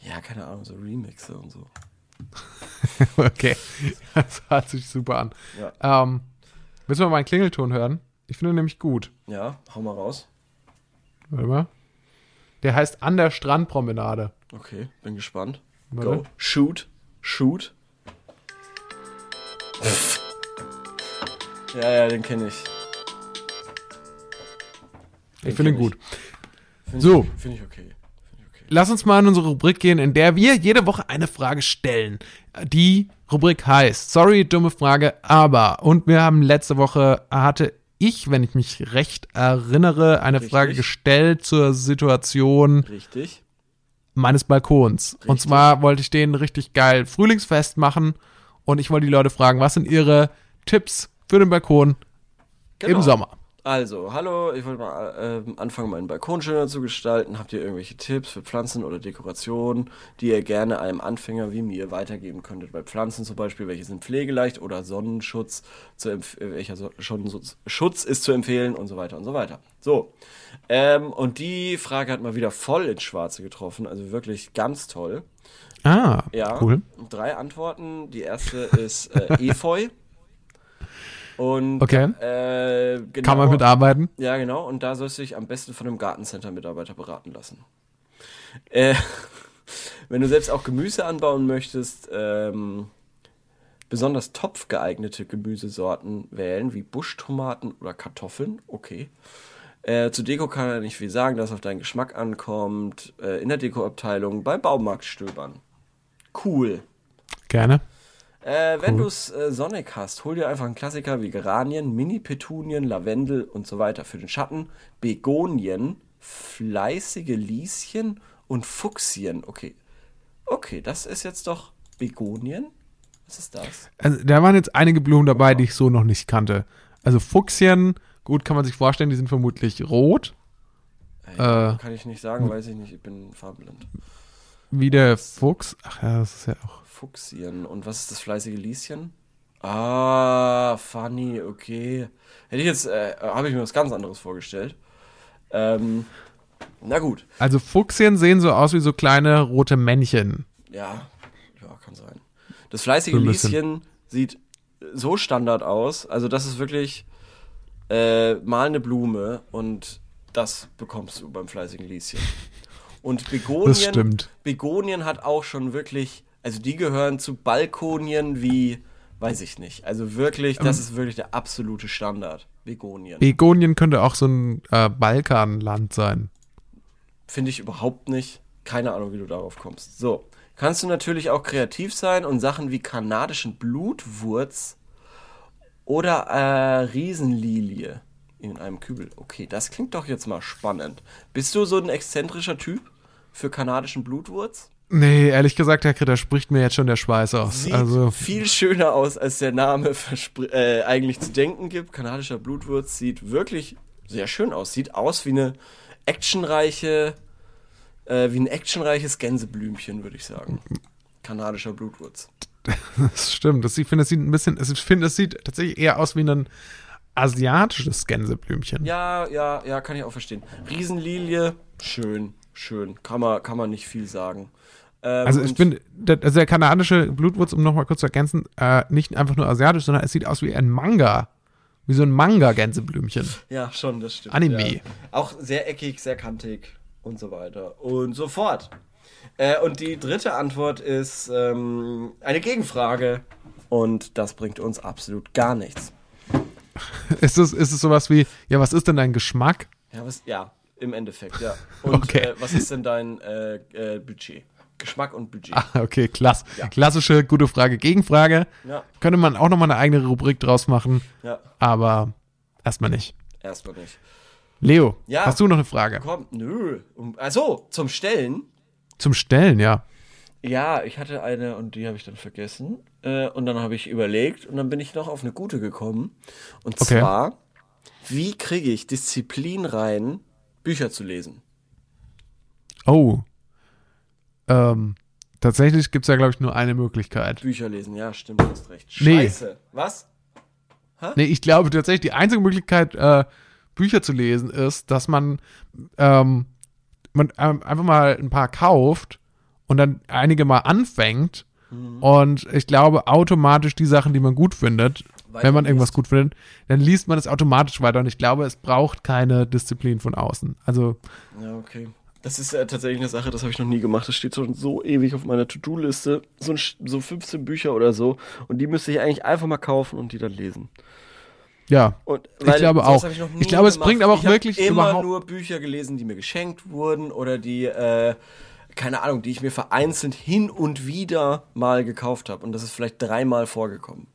Ja, keine Ahnung, so Remixe und so. okay, das hört sich super an. Ja. Ähm, willst du mal meinen Klingelton hören? Ich finde ihn nämlich gut. Ja, hau mal raus. Warte mal. Der heißt An der Strandpromenade. Okay, bin gespannt. Warte. Go. Shoot. Shoot. ja, ja, den kenne ich. Den Ich finde ihn gut. Find So. Finde ich okay. Find ich okay. Lass uns mal in unsere Rubrik gehen, in der wir jede Woche eine Frage stellen. Die Rubrik heißt, sorry, dumme Frage, aber. Und wir haben letzte Woche, hatte ich, wenn ich mich recht erinnere, eine Richtig. Frage gestellt zur Situation Richtig. meines Balkons. Und Richtig. zwar wollte ich den richtig geil Frühlingsfest machen und ich wollte die Leute fragen, was sind ihre Tipps für den Balkon Genau. im Sommer? Also, hallo, ich wollte mal ähm, anfangen, meinen Balkon schöner zu gestalten. Habt ihr irgendwelche Tipps für Pflanzen oder Dekorationen, die ihr gerne einem Anfänger wie mir weitergeben könntet? Bei Pflanzen zum Beispiel, welche sind pflegeleicht oder Sonnenschutz, zu äh, welcher so Sonnenschutz Schutz ist zu empfehlen und so weiter und so weiter. So, ähm, und die Frage hat mal wieder voll ins Schwarze getroffen, also wirklich ganz toll. Ah, Ja, cool. drei Antworten. Die erste ist äh, Efeu. Und Okay. äh, genau, Kann man mitarbeiten? ja, genau. Und da sollst du dich am besten von einem Gartencenter-Mitarbeiter beraten lassen. Äh, wenn du selbst auch Gemüse anbauen möchtest, ähm, besonders topfgeeignete Gemüsesorten wählen, wie Buschtomaten oder Kartoffeln. Okay. Äh, zu Deko kann er nicht viel sagen, dass es auf deinen Geschmack ankommt. Äh, in der Dekoabteilung beim Baumarkt stöbern. Cool. Gerne. Äh, wenn du es äh, sonnig hast, hol dir einfach einen Klassiker wie Geranien, Mini-Petunien, Lavendel und so weiter für den Schatten. Begonien, fleißige Lieschen und Fuchsien. Okay. Okay, das ist jetzt doch Begonien? Was ist das? Also, da waren jetzt einige Blumen dabei, die ich so noch nicht kannte. Also Fuchsien, gut, kann man sich vorstellen, die sind vermutlich rot, Ey, Äh. kann ich nicht sagen, weiß ich nicht. Ich bin farbenblind. Wie der Fuchs. Ach ja, das ist ja auch. Fuchsien. Und was ist das fleißige Lieschen? Ah, funny, okay. Hätte ich jetzt, äh, habe ich mir was ganz anderes vorgestellt. Ähm, na gut. Also Fuchsien sehen so aus wie so kleine rote Männchen. Ja, ja, kann sein. Das fleißige So. Lieschen sieht so Standard aus. Also das ist wirklich äh, mal eine Blume und das bekommst du beim fleißigen Lieschen. Und Begonien, Das stimmt. Begonien hat auch schon wirklich, also die gehören zu Balkonien wie, weiß ich nicht. Also wirklich, Ähm. das ist wirklich der absolute Standard. Begonien. Begonien könnte auch so ein äh, Balkanland sein. Finde ich überhaupt nicht. Keine Ahnung, wie du darauf kommst. So. Kannst du natürlich auch kreativ sein und Sachen wie kanadischen Blutwurz oder äh, Riesenlilie in einem Kübel. Okay, das klingt doch jetzt mal spannend. Bist du so ein exzentrischer Typ für kanadischen Blutwurz? Nee, ehrlich gesagt, Herr Kritter, spricht mir jetzt schon der Schweiß aus. Sieht also, viel schöner aus, als der Name äh, eigentlich zu denken gibt. Kanadischer Blutwurz sieht wirklich sehr schön aus. Sieht aus wie eine actionreiche, äh, wie ein actionreiches Gänseblümchen, würde ich sagen. Kanadischer Blutwurz. das stimmt. Das, ich finde, es sieht ein bisschen, ich finde, es sieht tatsächlich eher aus wie ein asiatisches Gänseblümchen. Ja, ja, ja, kann ich auch verstehen. Riesenlilie, schön, schön. Kann man, kann man nicht viel sagen. Ähm, Also ich finde, der, also der kanadische Blutwurz, um nochmal kurz zu ergänzen, äh, nicht einfach nur asiatisch, sondern es sieht aus wie ein Manga. Wie so ein Manga-Gänseblümchen. Ja, schon, das stimmt. Anime. Ja. Auch sehr eckig, sehr kantig und so weiter und so fort. Äh, und die dritte Antwort ist ähm, eine Gegenfrage. Und das bringt uns absolut gar nichts. Ist es, ist es sowas wie, ja, was ist denn dein Geschmack? Ja, was, ja Im Endeffekt, ja. Und Okay. äh, was ist denn dein äh, äh, Budget? Geschmack und Budget. Ah, okay, klass. Ja. Klassische gute Frage, Gegenfrage. Ja, Könnte man auch nochmal eine eigene Rubrik draus machen, ja, aber erstmal nicht. erstmal nicht. Leo, Ja. hast du noch eine Frage? Komm, nö. Achso, zum Stellen. Zum Stellen, ja. Ja, ich hatte eine und die habe ich dann vergessen. Äh, und dann habe ich überlegt und dann bin ich noch auf eine gute gekommen. Und Okay. zwar, wie kriege ich Disziplin rein, Bücher zu lesen? Oh. Ähm, tatsächlich gibt's ja, glaube ich, nur eine Möglichkeit. Bücher lesen, ja, stimmt, du hast recht. Nee. Scheiße. Was? Nee, ich glaube tatsächlich, die einzige Möglichkeit, äh, Bücher zu lesen, ist, dass man, ähm, man ähm, einfach mal ein paar kauft und dann einige mal anfängt und ich glaube automatisch die Sachen, die man gut findet, wenn man irgendwas gut findet, dann liest man es automatisch weiter und ich glaube, es braucht keine Disziplin von außen. Also, Ja, okay. Das ist äh, tatsächlich eine Sache, das habe ich noch nie gemacht. Das steht schon so ewig auf meiner To-Do-Liste. So, so 15 Bücher oder so. Und die müsste ich eigentlich einfach mal kaufen und die dann lesen. ja. Und, Ich glaube auch. Ich nie glaube, es bringt aber auch ich wirklich immer überhaupt- nur Bücher gelesen, die mir geschenkt wurden oder die, äh, keine Ahnung, die ich mir vereinzelt hin und wieder mal gekauft habe. Und das ist vielleicht dreimal vorgekommen.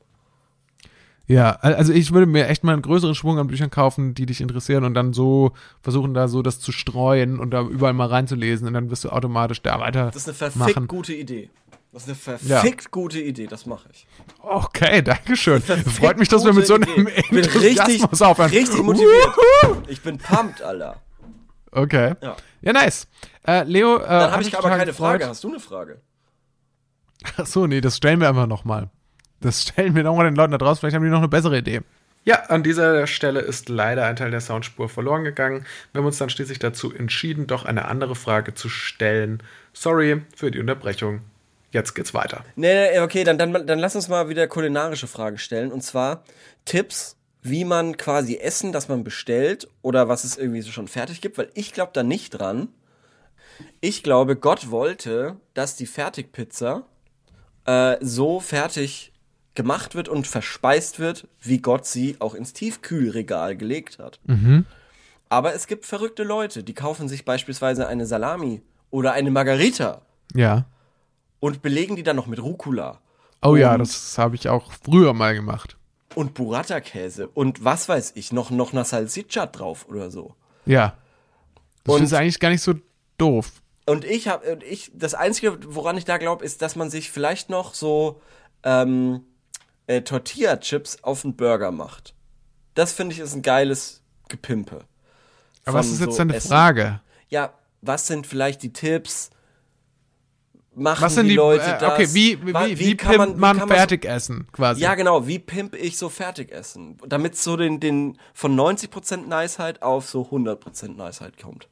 Ja, also ich würde mir echt mal einen größeren Schwung an Büchern kaufen, die dich interessieren und dann so versuchen, da so das zu streuen und da überall mal reinzulesen und dann wirst du automatisch da weiter Das ist eine verfickt machen. gute Idee. Das ist eine Ja. verfickt gute Idee, das mache ich. Okay, danke schön. Freut mich, dass wir mit so einem Idee. Ich bin richtig, Enthusiasmus aufhören. richtig motiviert. Ich bin pumped, Alter. Okay. Ja. Ja, nice. Äh, Leo, äh, Dann habe ich aber keine gefreut. Frage. Hast du eine Frage? Ach so, nee, das stellen wir einfach nochmal. Das stellen wir nochmal den Leuten da draußen. Vielleicht haben die noch eine bessere Idee. Ja, an dieser Stelle ist leider ein Teil der Soundspur verloren gegangen. Wir haben uns dann schließlich dazu entschieden, doch eine andere Frage zu stellen. Sorry für die Unterbrechung. Jetzt geht's weiter. Nee, nee, okay, dann, dann, dann lass uns mal wieder kulinarische Fragen stellen. Und zwar Tipps, wie man quasi Essen, das man bestellt oder was es irgendwie so schon fertig gibt, weil ich glaube da nicht dran. Ich glaube, Gott wollte, dass die Fertigpizza äh, so fertig gemacht wird und verspeist wird, wie Gott sie auch ins Tiefkühlregal gelegt hat. Aber es gibt verrückte Leute, die kaufen sich beispielsweise eine Salami oder eine Margarita Ja. und belegen die dann noch mit Rucola Oh ja, Und- das habe ich auch früher mal gemacht. Und Burrata-Käse und was weiß ich, noch, noch eine Salsiccia drauf oder so. Ja. Das Und- ist eigentlich gar nicht so doof. Und ich habe, ich, das Einzige, woran ich da glaube, ist, dass man sich vielleicht noch so ähm, äh, Tortilla-Chips auf einen Burger macht. Das finde ich ist ein geiles Gepimpe. Aber was ist jetzt so deine Essen. Frage? Ja, was sind vielleicht die Tipps? Machen Was sind die, Leute äh, das? okay, wie, wie, Wa- wie, pimpt man, wie kann so- Fertigessen quasi? Ja, genau. Wie pimp ich so Fertigessen? Damit so den, den von 90% Niceheit auf so 100% Niceheit kommt.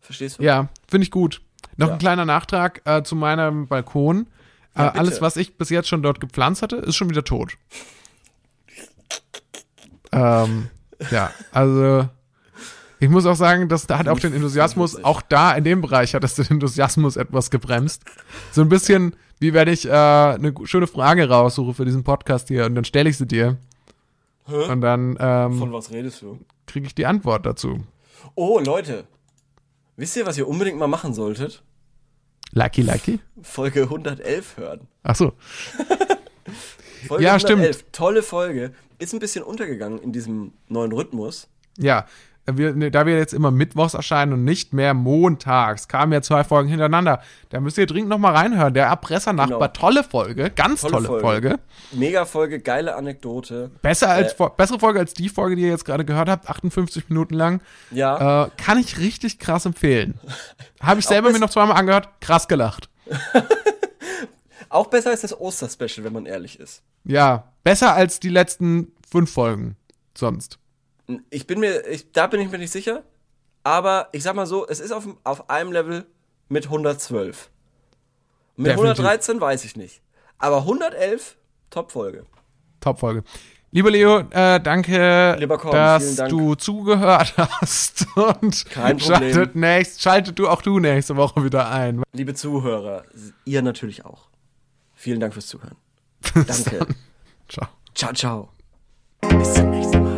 Verstehst du? Ja, finde ich gut. Noch Ja. ein kleiner Nachtrag äh, zu meinem Balkon. Äh, alles, was ich bis jetzt schon dort gepflanzt hatte, ist schon wieder tot. ähm, ja, also ich muss auch sagen, dass da hat auch den Enthusiasmus, auch da in dem Bereich hat das den Enthusiasmus etwas gebremst. So ein bisschen, wie wenn ich äh, eine schöne Frage raussuche für diesen Podcast hier und dann stelle ich sie dir. Und dann ähm, Von was redest du? kriege ich die Antwort dazu. Oh, Leute. Wisst ihr, was ihr unbedingt mal machen solltet? Lucky, lucky. Folge 111 hören. Ach so. Folge Ja, 111. Tolle Folge. Ist ein bisschen untergegangen in diesem neuen Rhythmus. Ja, wir, ne, da wir jetzt immer mittwochs erscheinen und nicht mehr montags, kamen ja zwei Folgen hintereinander. Da müsst ihr dringend noch mal reinhören. Der Erpressernachbar, Genau. tolle Folge, ganz tolle, Tolle Folge. Folge. Mega Folge, geile Anekdote. Besser als, Äh. Bessere Folge als die Folge, die ihr jetzt gerade gehört habt, 58 Minuten lang. Ja. Äh, kann ich richtig krass empfehlen. Habe ich selber mir noch zweimal angehört, krass gelacht. Auch besser als das Oster-Special, wenn man ehrlich ist. Ja, besser als die letzten fünf Folgen sonst. Ich bin mir, ich, da bin ich mir nicht sicher. Aber ich sag mal so, es ist auf, auf einem Level mit 112. Mit Definitiv. 113 weiß ich nicht. Aber 111, Top-Folge. Top-Folge. Lieber Leo, äh, danke, Korn, dass Dank. du zugehört hast. Und Kein Problem. Schaltet, nächst, schaltet du auch du nächste Woche wieder ein. Liebe Zuhörer, ihr natürlich auch. Vielen Dank fürs Zuhören. Danke. Ciao. Ciao, ciao. Bis zum nächsten Mal.